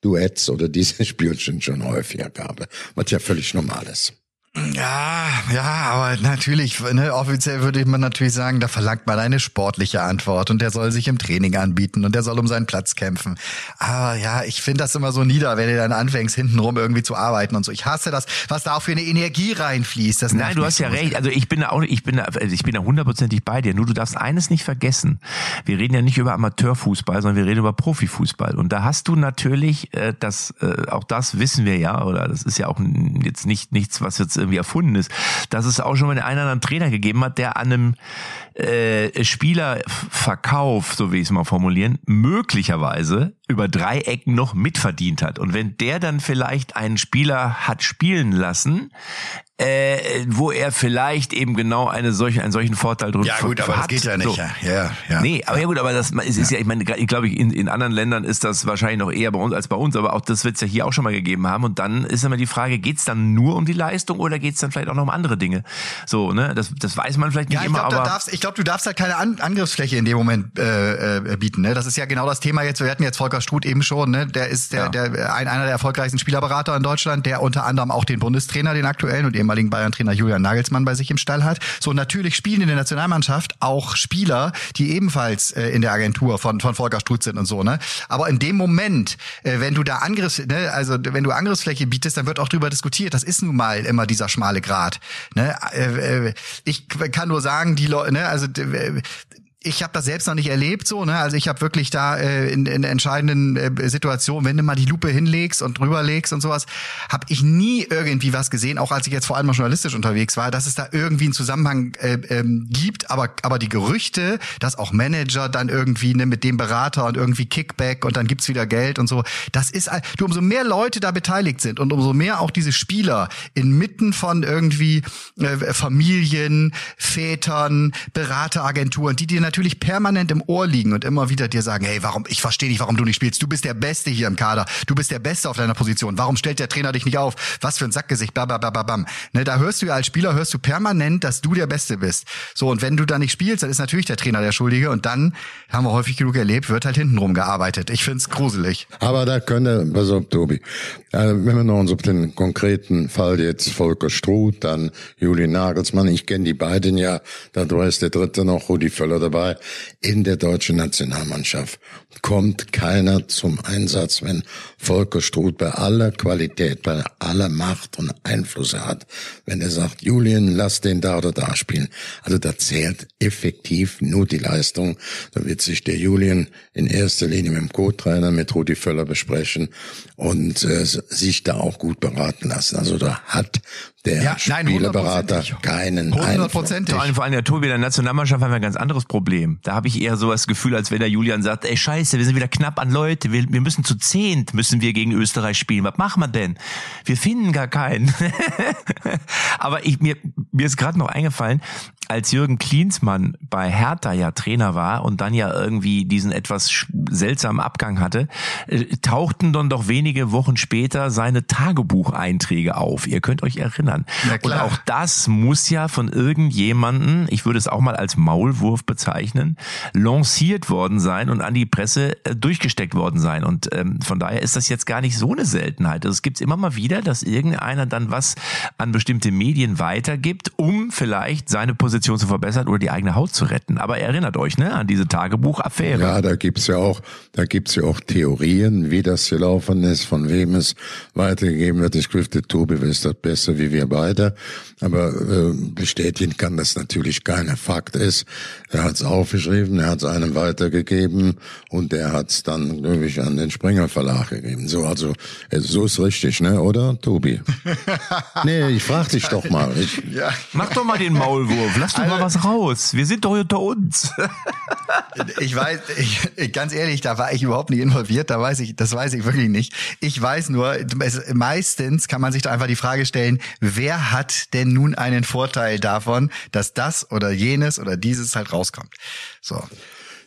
Duets oder diese Spielchen schon häufiger gab, was ja völlig normal ist. Ja, ja, aber natürlich, ne, offiziell würde man natürlich sagen, da verlangt man eine sportliche Antwort und der soll sich im Training anbieten und der soll um seinen Platz kämpfen. Aber ja, ich finde das immer so nieder, wenn du dann anfängst, hintenrum irgendwie zu arbeiten und so. Ich hasse das, was da auch für eine Energie reinfließt. Das Nein, du hast ja recht. Also ich bin da auch, ich bin da, also ich bin da hundertprozentig bei dir. Nur du darfst eines nicht vergessen. Wir reden ja nicht über Amateurfußball, sondern wir reden über Profifußball. Und da hast du natürlich, äh, das, äh, auch das wissen wir ja, oder das ist ja auch jetzt nicht nichts, was jetzt irgendwie erfunden ist, dass es auch schon mal einen anderen Trainer gegeben hat, der an einem äh, Spielerverkauf, so wie ich es mal formulieren, möglicherweise über drei Ecken noch mitverdient hat. Und wenn der dann vielleicht einen Spieler hat spielen lassen, äh, wo er vielleicht eben genau eine solche, einen solchen Vorteil drüber hat. Ja gut, aber hat. das geht ja nicht. So. Ja, ja. Nee, aber ja gut, aber das ist, ist ja, ich meine, ich glaube, in, in anderen Ländern ist das wahrscheinlich noch eher bei uns als bei uns, aber auch das wird es ja hier auch schon mal gegeben haben. Und dann ist immer die Frage, geht's dann nur um die Leistung oder geht's dann vielleicht auch noch um andere Dinge? So, ne? Das, das weiß man vielleicht nicht ja, ich immer, glaub, aber. Darfst, ich glaube, du darfst halt keine An Angriffsfläche in dem Moment äh, äh, bieten. Ne? Das ist ja genau das Thema jetzt. Wir hatten jetzt Volker Struth eben schon, ne? Der ist der, ja. der ein, einer der erfolgreichsten Spielerberater in Deutschland, der unter anderem auch den Bundestrainer, den aktuellen und ehemaligen Bayern-Trainer Julian Julian Nagelsmann bei sich im Stall hat. So natürlich spielen in der Nationalmannschaft auch Spieler, die ebenfalls äh, in der Agentur von von Volker Struth sind und so, ne? Aber in dem Moment, äh, wenn du da Angriffs, ne, also wenn du Angriffsfläche bietest, dann wird auch drüber diskutiert. Das ist nun mal immer dieser schmale Grat, ne? Äh, äh ich kann nur sagen, die Leute, ne, also ich habe das selbst noch nicht erlebt so, ne? Also ich habe wirklich da äh, in, in entscheidenden äh, Situationen, wenn du mal die Lupe hinlegst und drüber legst und sowas, habe ich nie irgendwie was gesehen, auch als ich jetzt vor allem mal journalistisch unterwegs war, dass es da irgendwie einen Zusammenhang äh, ähm, gibt, aber aber die Gerüchte, dass auch Manager dann irgendwie ne, mit dem Berater und irgendwie Kickback und dann gibt's wieder Geld und so, das ist du umso mehr Leute da beteiligt sind und umso mehr auch diese Spieler inmitten von irgendwie äh, Familien, Vätern, Berateragenturen, die dir natürlich permanent im Ohr liegen und immer wieder dir sagen, hey, warum, ich verstehe nicht, warum du nicht spielst. Du bist der Beste hier im Kader. Du bist der Beste auf deiner Position. Warum stellt der Trainer dich nicht auf? Was für ein Sackgesicht, babababam. Ne, da hörst du ja als Spieler, hörst du permanent, dass du der Beste bist. So, und wenn du da nicht spielst, dann ist natürlich der Trainer der Schuldige und dann, haben wir häufig genug erlebt, wird halt hintenrum gearbeitet. Ich find's gruselig. Aber da könnte, auf, Tobi, wenn wir noch auf den konkreten Fall jetzt Volker Struth, dann Juli Nagelsmann, ich kenne die beiden ja, da ist der dritte noch Rudi Völler dabei, dabei. In der deutschen Nationalmannschaft kommt keiner zum Einsatz, wenn Volker Struth bei aller Qualität, bei aller Macht und Einfluss hat, wenn er sagt, Julian, lass den da oder da spielen. Also da zählt effektiv nur die Leistung. Da wird sich der Julian in erster Linie mit dem Co-Trainer, mit Rudi Völler besprechen und äh, sich da auch gut beraten lassen. Also da hat der ja, Spielerberater keinen Einfluss. Vor allem der Tobi der Nationalmannschaft haben wir ein ganz anderes Problem. Da habe ich eher so das Gefühl, als wenn der Julian sagt, ey scheiße, wir sind wieder knapp an Leute, wir, wir müssen zu zehnt, müssen wir gegen Österreich spielen. Was machen wir denn? Wir finden gar keinen. Aber ich, mir, mir ist gerade noch eingefallen, als Jürgen Klinsmann bei Hertha ja Trainer war und dann ja irgendwie diesen etwas seltsamen Abgang hatte, äh, tauchten dann doch wenige Wochen später seine Tagebucheinträge auf. Ihr könnt euch erinnern. Und auch das muss ja von irgendjemanden, ich würde es auch mal als Maulwurf bezeichnen, lanciert worden sein und an die Presse äh, durchgesteckt worden sein. Und ähm, von daher ist das jetzt gar nicht so eine Seltenheit. Also es gibt immer mal wieder, dass irgendeiner dann was an bestimmte Medien weitergibt, um vielleicht seine Position Position zu verbessern oder die eigene Haut zu retten. Aber erinnert euch ne, an diese Tagebuchaffäre. Ja, da gibt's ja auch, da gibt's ja auch Theorien, wie das gelaufen ist, von wem es weitergegeben wird. Ich glaube, Tobi weiß das besser wie wir beide. Aber äh, bestätigen kann das natürlich keiner. Fakt ist, er hat's aufgeschrieben, er hat's einem weitergegeben und der hat's dann, glaube ich, an den Springer Verlag gegeben. So, also so ist richtig, ne, oder, Tobi? nee, ich frag dich doch mal. Ich, ja. Mach doch mal den Maulwurf lass doch also, mal was raus. Wir sind doch unter uns. ich weiß, ich, ganz ehrlich, da war ich überhaupt nicht involviert. Da weiß ich, das weiß ich wirklich nicht. Ich weiß nur, es, meistens kann man sich da einfach die Frage stellen, wer hat denn nun einen Vorteil davon, dass das oder jenes oder dieses halt rauskommt? So.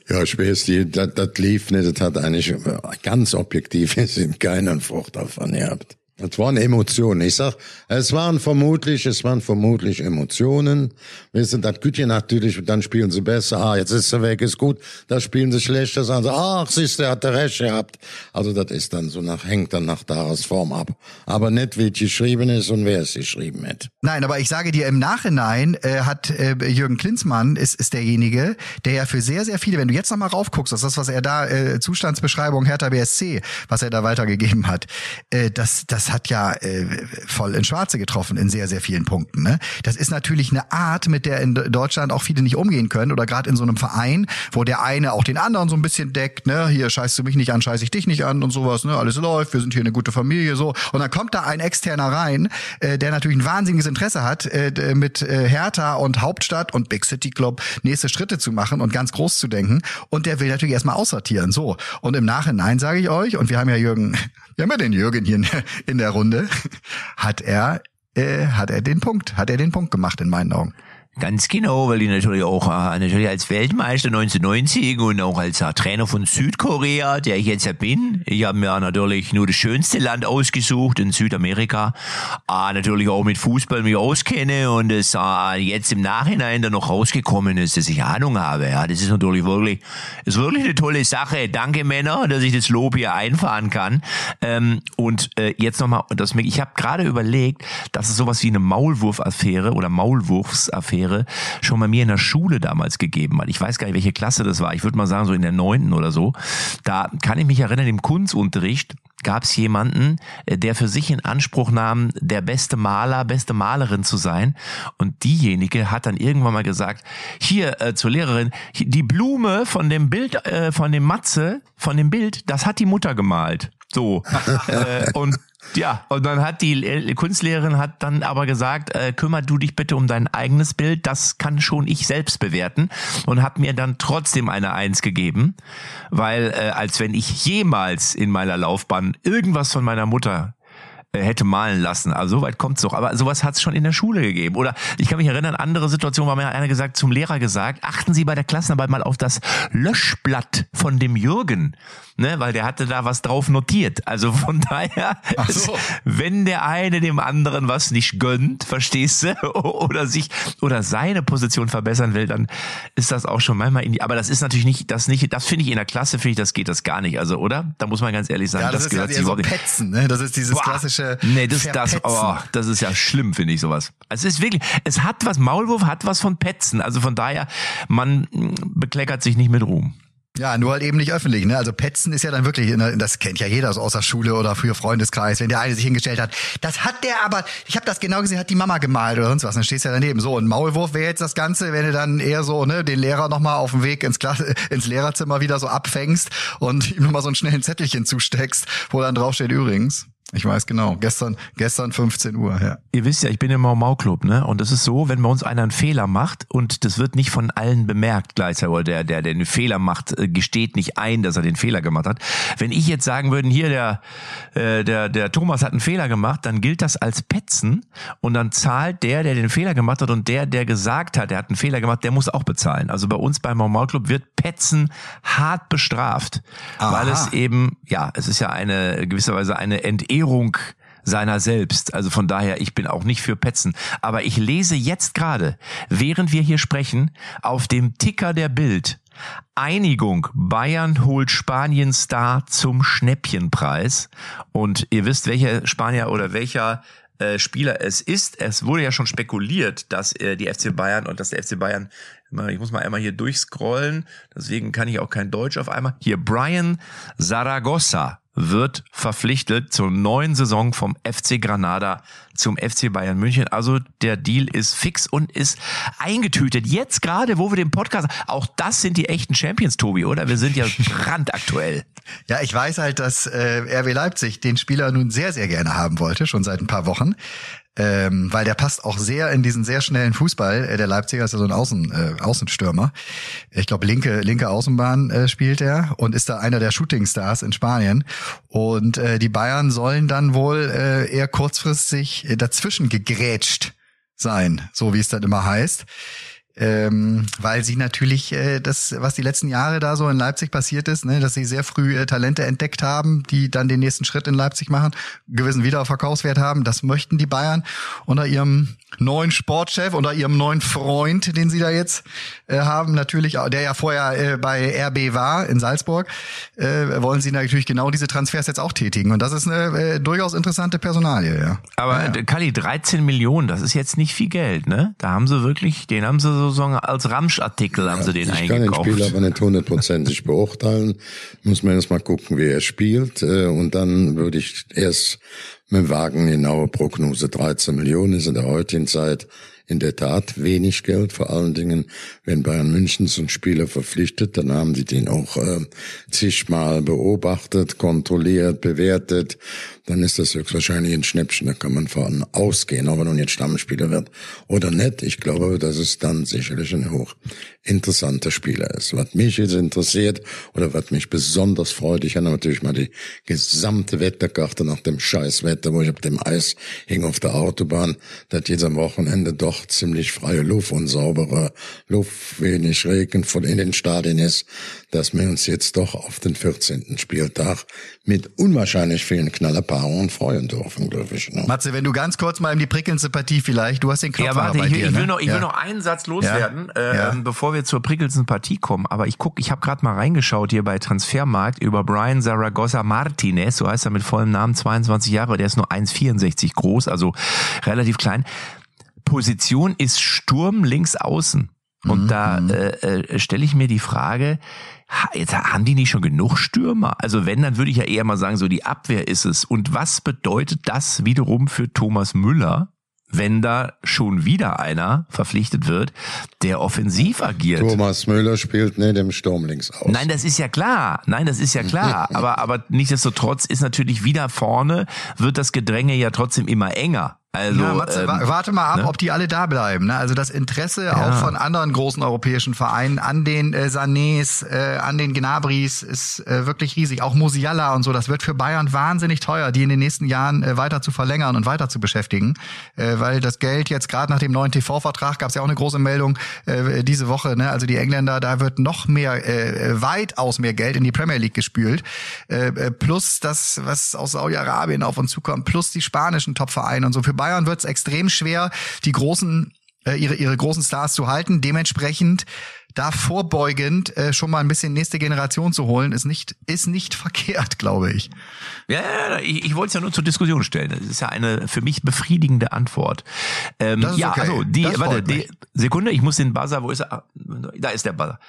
Ja, ich weiß, die, das, das lief nicht, das hat eigentlich ganz objektiv sind keinen Vorteil davon gehabt. Es waren Emotionen. Ich sag, es waren vermutlich, es waren vermutlich Emotionen. Wissen, das Gütchen natürlich, dann spielen sie besser. Ah, jetzt ist er weg, ist gut. Da spielen sie schlechter, sagen sie, ach, siehst du, hat er recht gehabt. Also das ist dann so nach, hängt dann nach Daras Form ab. Aber nicht, wie es geschrieben ist und wer es geschrieben hat. Nein, aber ich sage dir, im Nachhinein äh, hat äh, Jürgen Klinsmann, ist, ist derjenige, der ja für sehr, sehr viele, wenn du jetzt nochmal raufguckst, das ist das, was er da, äh, Zustandsbeschreibung Hertha BSC, was er da weitergegeben hat, äh, das, das das hat ja äh, voll in Schwarze getroffen in sehr, sehr vielen Punkten. Ne? Das ist natürlich eine Art, mit der in Deutschland auch viele nicht umgehen können oder gerade in so einem Verein, wo der eine auch den anderen so ein bisschen deckt, ne, hier scheißt du mich nicht an, scheiß ich dich nicht an und sowas, ne, alles läuft, wir sind hier eine gute Familie, so. Und dann kommt da ein Externer rein, äh, der natürlich ein wahnsinniges Interesse hat, äh, mit äh, Hertha und Hauptstadt und Big City Club nächste Schritte zu machen und ganz groß zu denken. Und der will natürlich erstmal aussortieren, so. Und im Nachhinein sage ich euch, und wir haben ja Jürgen, wir haben ja den Jürgen hier in der Runde, hat er, äh, hat er den Punkt, hat er den Punkt gemacht in meinen Augen. Ganz genau, weil ich natürlich auch äh, natürlich als Weltmeister 1990 und auch als äh, Trainer von Südkorea, der ich jetzt ja bin, ich habe mir natürlich nur das schönste Land ausgesucht in Südamerika, äh, natürlich auch mit Fußball mich auskenne und es äh, jetzt im Nachhinein dann noch rausgekommen ist, dass ich Ahnung habe. Ja, das ist natürlich wirklich, ist wirklich eine tolle Sache. Danke Männer, dass ich das Lob hier einfahren kann. Ähm, und äh, jetzt nochmal, ich habe gerade überlegt, dass es sowas wie eine Maulwurfaffäre oder Maulwurfsaffäre wäre, schon bei mir in der Schule damals gegeben hat. Ich weiß gar nicht, welche Klasse das war. Ich würde mal sagen, so in der neunten oder so. Da kann ich mich erinnern, im Kunstunterricht gab es jemanden, äh, der für sich in Anspruch nahm, der beste Maler, beste Malerin zu sein. Und diejenige hat dann irgendwann mal gesagt, hier äh, zur Lehrerin, die Blume von dem Bild, äh, von dem Matze, von dem Bild, das hat die Mutter gemalt. So. äh, und ja, und dann hat die Kunstlehrerin hat dann aber gesagt, äh, kümmer du dich bitte um dein eigenes Bild, das kann schon ich selbst bewerten und hat mir dann trotzdem eine Eins gegeben, weil äh, als wenn ich jemals in meiner Laufbahn irgendwas von meiner Mutter äh, hätte malen lassen. Also so weit kommt's doch. Aber sowas hat es schon in der Schule gegeben. Oder ich kann mich erinnern, andere Situationen war mir einer gesagt, zum Lehrer gesagt, achten Sie bei der Klassenarbeit mal auf das Löschblatt von dem Jürgen ne, weil der hatte da was drauf notiert. Also von daher, so. wenn der eine dem anderen was nicht gönnt, verstehst du, oder sich oder seine Position verbessern will, dann ist das auch schon manchmal in die. Aber das ist natürlich nicht, das nicht, das finde ich in der Klasse finde ich, das geht das gar nicht. Also oder? Da muss man ganz ehrlich sagen, ja, das, das ist gehört ja so Petzen, ne? Das ist dieses Boah. klassische. Nee, das, das, oh, das ist ja schlimm, finde ich sowas. Es ist wirklich, es hat was, Maulwurf hat was von Petzen. Also von daher, man bekleckert sich nicht mit Ruhm. Ja, nur halt eben nicht öffentlich. Ne? Also Petzen ist ja dann wirklich, das kennt ja jeder so aus der Schule oder früher Freundeskreis, wenn der eine sich hingestellt hat. Das hat der aber, ich habe das genau gesehen, hat die Mama gemalt oder sonst was. Dann stehst du ja daneben. So, ein Maulwurf wäre jetzt das Ganze, wenn du dann eher so ne, den Lehrer nochmal auf dem Weg ins, Klasse, ins Lehrerzimmer wieder so abfängst und ihm nochmal so einen schnellen Zettelchen zusteckst, wo dann draufsteht übrigens. Ich weiß genau. Gestern, gestern 15 Uhr, ja. Ihr wisst ja, ich bin im Mau Mau Club, ne? Und es ist so, wenn bei uns einer einen Fehler macht und das wird nicht von allen bemerkt gleichzeitig, oder der, der, der den Fehler macht, äh, gesteht nicht ein, dass er den Fehler gemacht hat. Wenn ich jetzt sagen würde, hier der, äh, der, der Thomas hat einen Fehler gemacht, dann gilt das als Petzen und dann zahlt der, der den Fehler gemacht hat und der, der gesagt hat, der hat einen Fehler gemacht, der muss auch bezahlen. Also bei uns beim Mau Mau Club wird Petzen hart bestraft, Aha. weil es eben, ja, es ist ja eine gewisserweise eine Entehrung Ehrung seiner selbst. Also von daher, ich bin auch nicht für Petzen. Aber ich lese jetzt gerade, während wir hier sprechen, auf dem Ticker der Bild, Einigung. Bayern holt Spanien Star zum Schnäppchenpreis. Und ihr wisst, welcher Spanier oder welcher äh, Spieler es ist. Es wurde ja schon spekuliert, dass äh, die FC Bayern und dass der FC Bayern, ich muss mal einmal hier durchscrollen, deswegen kann ich auch kein Deutsch auf einmal. Hier Brian Zaragoza wird verpflichtet zur neuen Saison vom FC Granada zum FC Bayern München. Also der Deal ist fix und ist eingetütet. Jetzt gerade, wo wir den Podcast, auch das sind die echten Champions, Tobi, oder? Wir sind ja brandaktuell. Ja, ich weiß halt, dass äh, RW Leipzig den Spieler nun sehr, sehr gerne haben wollte, schon seit ein paar Wochen ähm, weil der passt auch sehr in diesen sehr schnellen Fußball. Äh, der Leipziger ist ja so ein Außen, äh, Außenstürmer. Ich glaube, linke, linke Außenbahn äh, spielt er und ist da einer der Shootingstars in Spanien. Und äh, die Bayern sollen dann wohl äh, eher kurzfristig dazwischen gegrätscht sein, so wie es dann immer heißt ähm, weil sie natürlich äh, das, was die letzten Jahre da so in Leipzig passiert ist, ne, dass sie sehr früh äh, Talente entdeckt haben, die dann den nächsten Schritt in Leipzig machen, gewissen Wiederverkaufswert haben, das möchten die Bayern unter ihrem neuen Sportchef, unter ihrem neuen Freund, den sie da jetzt äh, haben, natürlich, der ja vorher äh, bei RB war in Salzburg, äh, wollen sie natürlich genau diese Transfers jetzt auch tätigen und das ist eine äh, durchaus interessante Personalie, ja. Aber ja, ja. Kali, 13 Millionen, das ist jetzt nicht viel Geld, ne? Da haben sie wirklich, den haben sie so sozusagen als Ramschartikel haben ja, sie den ich eingekauft. Ich kann den Spieler aber nicht hundertprozentig beurteilen. Muss man erst mal gucken, wie er spielt. Äh, und dann würde ich erst mit Wagen genaue Prognose 13 Millionen ist in der heutigen Zeit in der Tat wenig Geld, vor allen Dingen, wenn Bayern München so einen Spieler verpflichtet, dann haben die den auch äh, zigmal beobachtet, kontrolliert, bewertet, dann ist das höchstwahrscheinlich ein Schnäppchen, da kann man von ausgehen, ob er nun jetzt Stammspieler wird oder nicht. Ich glaube, dass es dann sicherlich ein hoch interessanter Spieler ist. Was mich jetzt interessiert oder was mich besonders freut, ich habe natürlich mal die gesamte Wetterkarte nach dem Scheißwetter, wo ich auf dem Eis hing auf der Autobahn, dass jetzt am Wochenende doch ziemlich freie Luft und saubere Luft, wenig Regen von in den Stadien ist, dass wir uns jetzt doch auf den 14. Spieltag mit unwahrscheinlich vielen Knallerpaarungen freuen dürfen, glaube ich. Ne? Matze, wenn du ganz kurz mal in die prickelndste Partie vielleicht, du hast den Knopf ja, warte, ich, dir, ich, will ne? noch, ich ja. will noch einen Satz loswerden, ja. Äh, ja. bevor wir zur prickelndsten Partie kommen. Aber ich guck, ich habe gerade mal reingeschaut hier bei Transfermarkt über Brian Zaragoza Martinez, so heißt er mit vollem Namen, 22 Jahre, der ist nur 1,64 groß, also relativ klein. Position ist Sturm links außen. Und mhm. da mhm. äh, äh, stelle ich mir die Frage, jetzt haben die nicht schon genug Stürmer? Also wenn, dann würde ich ja eher mal sagen, so die Abwehr ist es. Und was bedeutet das wiederum für Thomas Müller? wenn da schon wieder einer verpflichtet wird, der offensiv agiert. Thomas Müller spielt nicht im Sturm links aus. Nein, das ist ja klar. Nein, das ist ja klar. aber, aber nichtsdestotrotz ist natürlich wieder vorne, wird das Gedränge ja trotzdem immer enger. Also, ja, Matze, ähm, warte mal ab, ne? ob die alle da bleiben. Ne? Also das Interesse ja. auch von anderen großen europäischen Vereinen an den äh, Sanés, äh, an den Gnabris ist äh, wirklich riesig. Auch Musiala und so, das wird für Bayern wahnsinnig teuer, die in den nächsten Jahren äh, weiter zu verlängern und weiter zu beschäftigen, äh, weil das Geld jetzt gerade nach dem neuen TV-Vertrag gab es ja auch eine große Meldung äh, diese Woche. Ne? Also die Engländer, da wird noch mehr, äh, weitaus mehr Geld in die Premier League gespült, äh, äh plus das, was aus Saudi-Arabien auf uns zukommt, plus die spanischen Top-Vereine und so. Für Bayern wird es extrem schwer, die großen äh, ihre, ihre großen Stars zu halten. Dementsprechend da vorbeugend äh, schon mal ein bisschen nächste Generation zu holen, ist nicht, ist nicht verkehrt, glaube ich. Ja, ja ich, ich wollte es ja nur zur Diskussion stellen. Das ist ja eine für mich befriedigende Antwort. Ähm, ja, okay. also die, warte, die Sekunde, ich muss den Buzzer, wo ist er? Ah, da ist der Buzzer.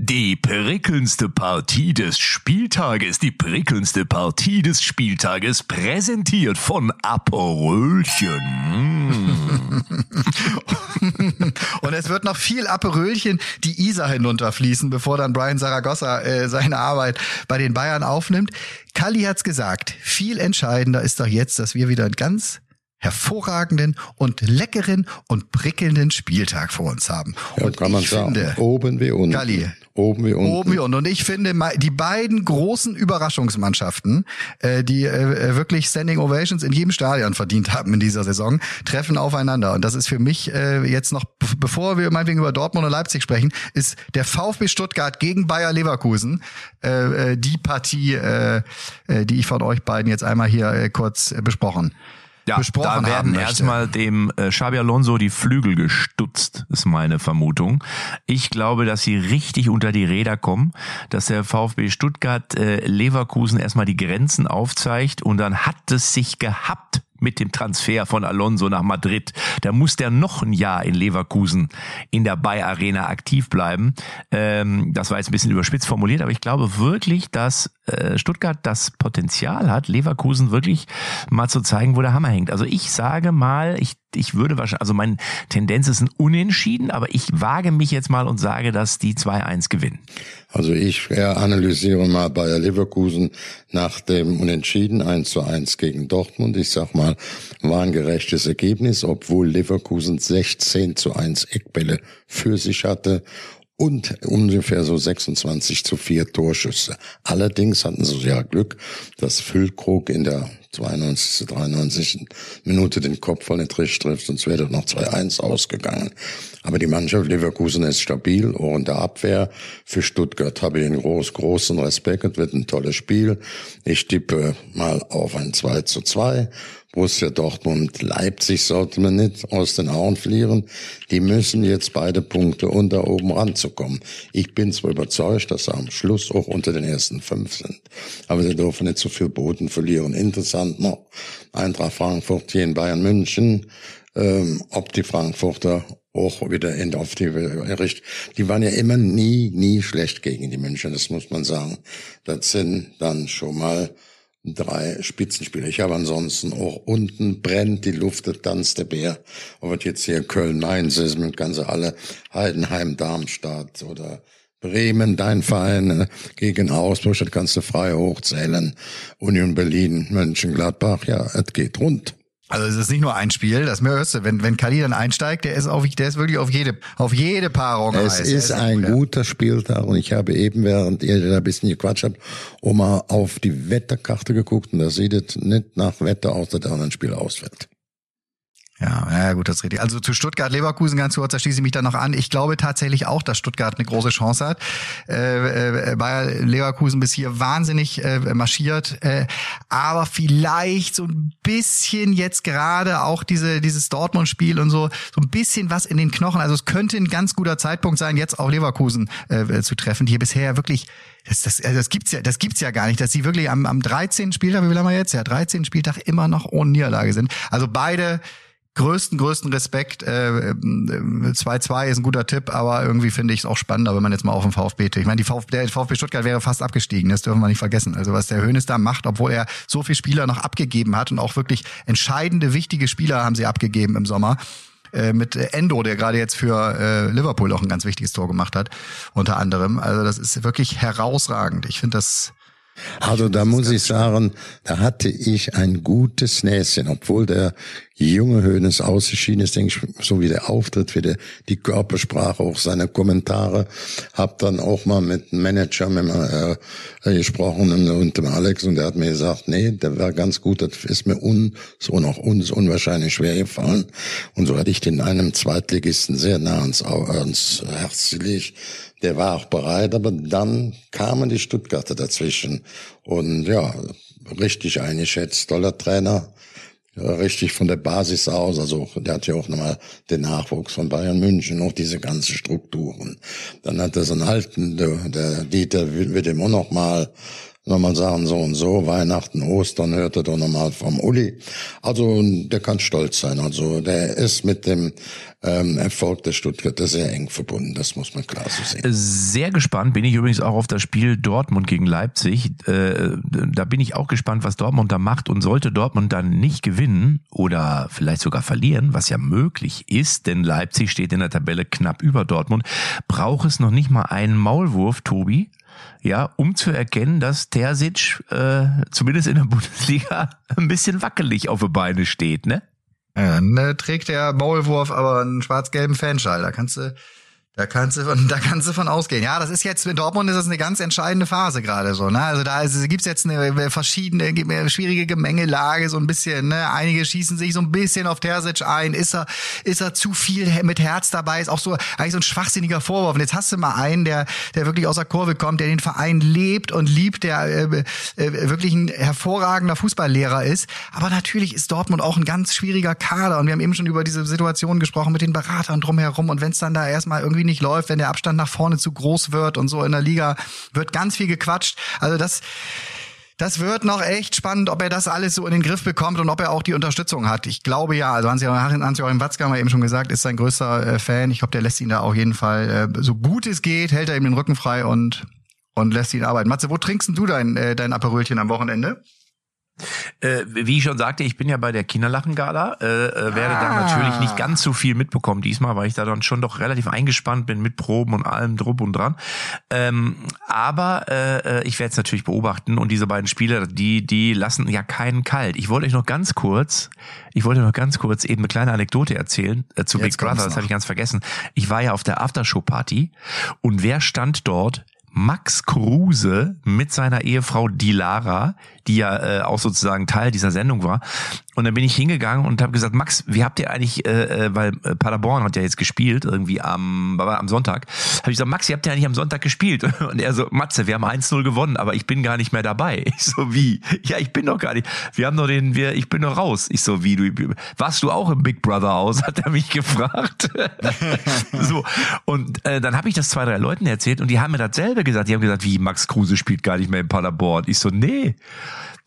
Die prickelndste Partie des Spieltages, die prickelndste Partie des Spieltages, präsentiert von Aperölchen. Und es wird noch viel Aperölchen die Isar hinunterfließen, bevor dann Brian Zaragoza äh, seine Arbeit bei den Bayern aufnimmt. Kalli hat's gesagt, viel entscheidender ist doch jetzt, dass wir wieder ein ganz hervorragenden und leckeren und prickelnden Spieltag vor uns haben. Ja, und kann man sagen, finde, oben wie unten. Kali, oben wie unten. Oben wie unten. Und ich finde, die beiden großen Überraschungsmannschaften, äh, die äh, wirklich Standing Ovations in jedem Stadion verdient haben in dieser Saison, treffen aufeinander. Und das ist für mich äh, jetzt noch, bevor wir meinetwegen über Dortmund und Leipzig sprechen, ist der VfB Stuttgart gegen Bayer Leverkusen die Partie, die ich von euch beiden jetzt einmal hier kurz besprochen ja, besprochen da werden erstmal dem äh, Xabi Alonso die Flügel gestutzt, ist meine Vermutung. Ich glaube, dass sie richtig unter die Räder kommen, dass der VfB Stuttgart äh, Leverkusen erstmal die Grenzen aufzeigt und dann hat es sich gehabt mit dem Transfer von Alonso nach Madrid. Da muss der noch ein Jahr in Leverkusen in der Bay Arena aktiv bleiben. Ähm, das war jetzt ein bisschen überspitzt formuliert, aber ich glaube wirklich, dass äh, Stuttgart das Potenzial hat, Leverkusen wirklich mal zu zeigen, wo der Hammer hängt. Also ich sage mal, ich ich würde wahrscheinlich, also meine Tendenz ist ein Unentschieden, aber ich wage mich jetzt mal und sage, dass die 2-1 gewinnen. Also ich analysiere mal Bayer Leverkusen nach dem Unentschieden 1 zu 1 gegen Dortmund. Ich sag mal, war ein gerechtes Ergebnis, obwohl Leverkusen 16 zu 1 Eckbälle für sich hatte und ungefähr so 26 zu 4 Torschüsse. Allerdings hatten sie ja Glück, dass Füllkrug in der 92., 93. Minute den Kopf von der Trisch trifft, sonst wäre noch 2-1 ausgegangen. Aber die Mannschaft Leverkusen ist stabil, auch in der Abwehr. Für Stuttgart habe ich einen groß, großen Respekt. Es wird ein tolles Spiel. Ich tippe mal auf ein 2 zu 2. Borussia Dortmund, Leipzig sollte man nicht aus den Augen verlieren. Die müssen jetzt beide Punkte unter oben ranzukommen. Ich bin zwar überzeugt, dass sie am Schluss auch unter den ersten fünf sind. Aber sie dürfen nicht zu so viel Boden verlieren. Interessant noch, Eintracht Frankfurt hier in Bayern München, ähm, ob die Frankfurter auch wieder in, auf die Richtung. Die waren ja immer nie, nie schlecht gegen die München, das muss man sagen. Das sind dann schon mal drei Spitzenspieler. Ich habe ansonsten auch unten brennt die Luft, da tanzt der Bär. Aber jetzt hier Köln, Mainz ist mit ganze alle Heidenheim, Darmstadt oder Bremen, dein Verein äh, gegen Augsburg, das kannst du frei hochzählen. Union Berlin, Mönchengladbach, ja, es geht rund. Also es ist nicht nur ein Spiel, das mir hörst du, wenn, wenn Kali dann einsteigt, der ist auf, der ist wirklich auf jede, auf jede Paarung Es heiß. ist ein guter. guter Spieltag und ich habe eben, während ihr da ein bisschen gequatscht habt, auch mal auf die Wetterkarte geguckt und da sieht es nicht nach Wetter aus, dass da ein Spiel ausfällt. Ja, ja, gut, das ist richtig. Also zu Stuttgart-Leverkusen ganz kurz, da schließe ich mich dann noch an. Ich glaube tatsächlich auch, dass Stuttgart eine große Chance hat. Äh, äh, Bayer Leverkusen bis hier wahnsinnig äh, marschiert, äh, aber vielleicht so ein bisschen jetzt gerade auch diese dieses Dortmund-Spiel und so so ein bisschen was in den Knochen. Also es könnte ein ganz guter Zeitpunkt sein, jetzt auch Leverkusen äh, zu treffen, die hier bisher wirklich das, das, also das gibt's ja, das gibt's ja gar nicht, dass sie wirklich am, am 13. Spieltag, wie viel haben wir jetzt? Ja, 13. Spieltag immer noch ohne Niederlage sind. Also beide größten, größten Respekt. 2-2 äh, ist ein guter Tipp, aber irgendwie finde ich es auch spannender, wenn man jetzt mal auf den VfB tippt. Ich meine, die der VfB Stuttgart wäre fast abgestiegen, das dürfen wir nicht vergessen. Also was der Hönes da macht, obwohl er so viele Spieler noch abgegeben hat und auch wirklich entscheidende, wichtige Spieler haben sie abgegeben im Sommer äh, mit Endo, der gerade jetzt für äh, Liverpool auch ein ganz wichtiges Tor gemacht hat, unter anderem. Also das ist wirklich herausragend. Ich finde das also da muss ich sagen, da hatte ich ein gutes Näschen, obwohl der junge Hönes ausgeschieden ist, denke ich, so wie der Auftritt, wie der, die Körpersprache, auch seine Kommentare. Hab dann auch mal mit dem Manager mit, äh, gesprochen und dem Alex und der hat mir gesagt, nee, der war ganz gut, das ist mir uns und auch uns unwahrscheinlich schwer gefallen. Und so hatte ich den einem Zweitligisten sehr nah ans, ans Herz gelegt der war auch bereit, aber dann kamen die Stuttgarter dazwischen. Und ja, richtig eingeschätzt, toller Trainer. richtig von der Basis aus. Also der hat ja auch nochmal den Nachwuchs von Bayern München, auch diese ganzen Strukturen. Dann hat er so einen alten, der, Dieter wird ihm auch noch mal nochmal sagen, so und so, Weihnachten, Ostern hört er doch nochmal vom Uli. Also der kann stolz sein. Also der ist mit dem ähm, Erfolg der Stuttgarter sehr eng verbunden. Das muss man klar so sehen. Sehr gespannt bin ich übrigens auch auf das Spiel Dortmund gegen Leipzig. Äh, da bin ich auch gespannt, was Dortmund da macht. Und sollte Dortmund dann nicht gewinnen oder vielleicht sogar verlieren, was ja möglich ist, denn Leipzig steht in der Tabelle knapp über Dortmund, braucht es noch nicht mal einen Maulwurf, Tobi, ja, um zu erkennen, dass Terzic äh, zumindest in der Bundesliga ein bisschen wackelig auf die Beine steht, ne? Ja, dann äh, trägt der Maulwurf aber einen schwarz-gelben Fanschal. Da kannst du da kannst du von, da kannst du von ausgehen. Ja, das ist jetzt in Dortmund ist das eine ganz entscheidende Phase gerade so. Ne? Also da ist, gibt's jetzt eine verschiedene schwierige Gemengelage so ein bisschen. Ne? Einige schießen sich so ein bisschen auf Terzic ein. Ist er ist er zu viel mit Herz dabei? Ist auch so eigentlich so ein schwachsinniger Vorwurf. Und jetzt hast du mal einen, der der wirklich aus der Kurve kommt, der den Verein lebt und liebt, der äh, äh, wirklich ein hervorragender Fußballlehrer ist. Aber natürlich ist Dortmund auch ein ganz schwieriger Kader. Und wir haben eben schon über diese Situation gesprochen mit den Beratern drumherum. Und wenn es dann da erstmal irgendwie nicht läuft, wenn der Abstand nach vorne zu groß wird und so in der Liga, wird ganz viel gequatscht. Also das, das wird noch echt spannend, ob er das alles so in den Griff bekommt und ob er auch die Unterstützung hat. Ich glaube ja. Also Hans-Joachim Watzke haben wir eben schon gesagt, ist sein größter äh, Fan. Ich glaube, der lässt ihn da auf jeden Fall, äh, so gut es geht, hält er ihm den Rücken frei und, und lässt ihn arbeiten. Matze, wo trinkst du dein, äh, dein Aperölchen am Wochenende? Äh, wie ich schon sagte, ich bin ja bei der Kinderlachen-Gala, äh, äh, werde ah. da natürlich nicht ganz so viel mitbekommen diesmal, weil ich da dann schon doch relativ eingespannt bin mit Proben und allem drupp und dran. Ähm, aber äh, äh ich werde es natürlich beobachten und diese beiden Spieler, die, die lassen ja keinen kalt. Ich wollte euch noch ganz kurz, ich wollte noch ganz kurz eben eine kleine Anekdote erzählen äh, zu Jetzt Big Brother, das habe ich ganz vergessen. Ich war ja auf der Aftershow-Party und wer stand dort? Max Kruse mit seiner Ehefrau Dilara, die ja äh, auch sozusagen Teil dieser Sendung war. Und dann bin ich hingegangen und habe gesagt, Max, wie habt ihr eigentlich, äh, äh weil äh, Paderborn hat ja jetzt gespielt, irgendwie am, am Sonntag, habe ich gesagt, Max, wie habt ihr eigentlich am Sonntag gespielt? Und er so, Matze, wir haben 1-0 gewonnen, aber ich bin gar nicht mehr dabei. Ich so, wie? Ja, ich bin doch gar nicht. Wir haben doch den, wir, ich bin doch raus. Ich so, wie, du, warst du auch im Big Brother aus? Hat er mich gefragt. so. Und äh, dann habe ich das zwei, drei Leuten erzählt und die haben mir dasselbe gesagt. Die haben gesagt, wie, Max Kruse spielt gar nicht mehr in Paderborn. Ich so, nee.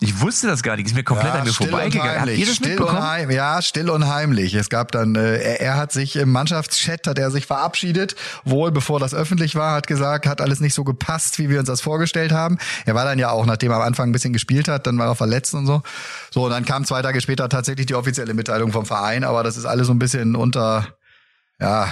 Ich wusste das gar nicht, ist mir komplett ja, an mir vorbeigegangen. Habt ihr das still mitbekommen? Heim, ja, still und heimlich. Es gab dann, äh, er, er hat sich im Mannschaftschat, hat er sich verabschiedet, wohl bevor das öffentlich war, hat gesagt, hat alles nicht so gepasst, wie wir uns das vorgestellt haben. Er war dann ja auch, nachdem er am Anfang ein bisschen gespielt hat, dann war er verletzt und so. So, und dann kam zwei Tage später tatsächlich die offizielle Mitteilung vom Verein, aber das ist alles so ein bisschen unter, ja,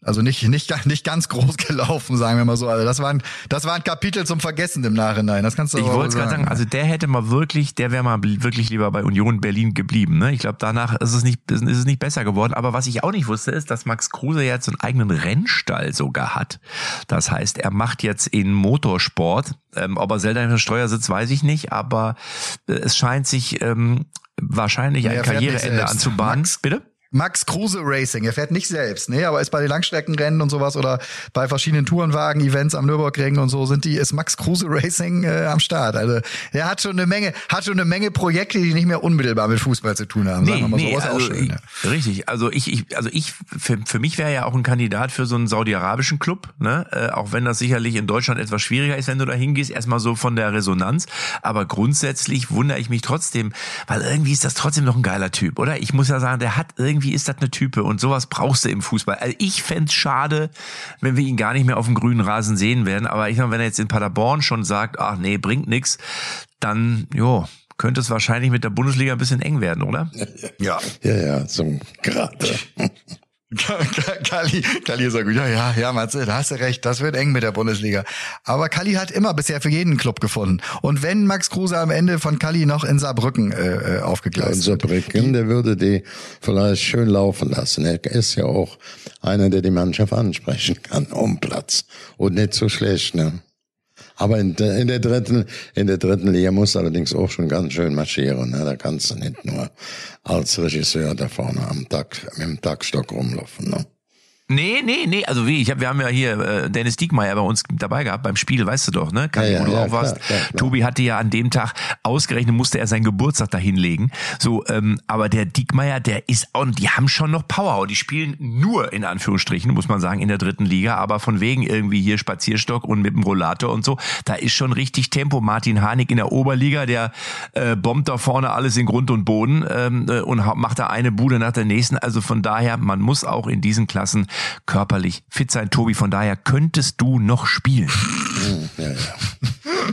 also nicht, nicht, nicht ganz groß gelaufen, sagen wir mal so. Also das war ein, das war ein Kapitel zum Vergessen im Nachhinein. Das kannst du Ich wollte gerade sagen, also der hätte mal wirklich, der wäre mal wirklich lieber bei Union Berlin geblieben. Ne? Ich glaube, danach ist es nicht, ist es nicht besser geworden. Aber was ich auch nicht wusste, ist, dass Max Kruse jetzt einen eigenen Rennstall sogar hat. Das heißt, er macht jetzt in Motorsport. Ähm, ob er selber im Steuer sitzt, weiß ich nicht. Aber äh, es scheint sich ähm, wahrscheinlich ein Karriereende anzubahnen. Max, Bitte? Max Kruse Racing. Er fährt nicht selbst, nee, aber ist bei den Langstreckenrennen und sowas oder bei verschiedenen Tourenwagen-Events am Nürburgring und so sind die, ist Max Kruse Racing äh, am Start. Also er hat schon eine Menge, hat schon eine Menge Projekte, die nicht mehr unmittelbar mit Fußball zu tun haben. Nee, sagen wir mal nee, so. Also, schön, ja. Richtig. Also ich, ich also ich, für, für mich wäre ja auch ein Kandidat für so einen saudi-arabischen Club, ne? Äh, auch wenn das sicherlich in Deutschland etwas schwieriger ist, wenn du da hingehst, erstmal so von der Resonanz. Aber grundsätzlich wundere ich mich trotzdem, weil irgendwie ist das trotzdem noch ein geiler Typ, oder? Ich muss ja sagen, der hat irgendwie irgendwie ist das eine Type und sowas brauchst du im Fußball. Also ich fände schade, wenn wir ihn gar nicht mehr auf dem grünen Rasen sehen werden. Aber ich meine, wenn er jetzt in Paderborn schon sagt, ach nee, bringt nix, dann, jo, könnte es wahrscheinlich mit der Bundesliga ein bisschen eng werden, oder? Ja. Ja, ja, zum gerade. Kali, Kali ist ja gut. Ja, ja, ja, Matze, da hast du recht. Das wird eng mit der Bundesliga. Aber Kali hat immer bisher für jeden Club gefunden. Und wenn Max Kruse am Ende von Kali noch in Saarbrücken äh, äh aufgegleist ja, in Saarbrücken, der würde die vielleicht schön laufen lassen. Er ist ja auch einer, der die Mannschaft ansprechen kann um Platz. Und nicht so schlecht, ne? Aber in der, in der dritten, in der dritten Liga muss allerdings auch schon ganz schön marschieren. Ne? Da kannst du nicht nur als Regisseur da vorne am Tag, mit dem Tagstock rumlaufen. Ne? Nee, nee, nee, also wie, ich hab, wir haben ja hier äh, Dennis Diekmeyer bei uns dabei gehabt beim Spiel, weißt du doch, ne? Kann ja, ja, wo du ja, auch warst. Klar, klar, Tobi hatte ja an dem Tag ausgerechnet, musste er seinen Geburtstag da hinlegen. So, ähm, aber der Diekmeyer, der ist und die haben schon noch Power und die spielen nur in Anführungsstrichen, muss man sagen, in der dritten Liga, aber von wegen irgendwie hier Spazierstock und mit dem Rollator und so, da ist schon richtig Tempo. Martin Hanig in der Oberliga, der äh, bombt da vorne alles in Grund und Boden ähm, äh, und macht da eine Bude nach der nächsten. Also von daher, man muss auch in diesen Klassen körperlich fit sein, Tobi. Von daher könntest du noch spielen. Ja, ja.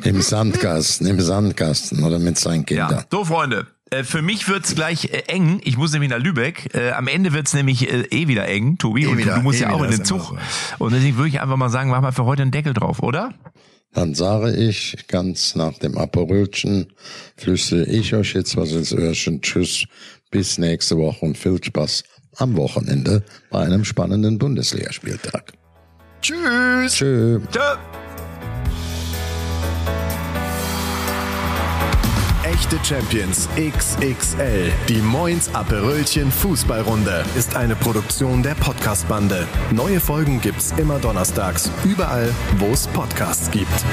Im Sandkasten, im Sandkasten oder mit seinen Kindern. Ja. So, Freunde. Äh, für mich wird's gleich äh, eng. Ich muss nämlich nach Lübeck. Äh, am Ende wird's nämlich eh wieder eng, Tobi. Eh und wieder, du musst eh ja auch in den Zug. Und deswegen würde ich einfach mal sagen, mach mal für heute einen Deckel drauf, oder? Dann sage ich ganz nach dem Aperölchen, flüstere ich euch jetzt was ins Öhrchen. Tschüss, bis nächste Woche und viel Spaß am Wochenende bei einem spannenden Bundesligaspieltag. Tschüss. Tschüss. Tschö. Echte Champions XXL. Die Moins Aperölchen Fußballrunde ist eine Produktion der Podcastbande. Neue Folgen gibt's immer donnerstags, überall, wo es Podcasts gibt.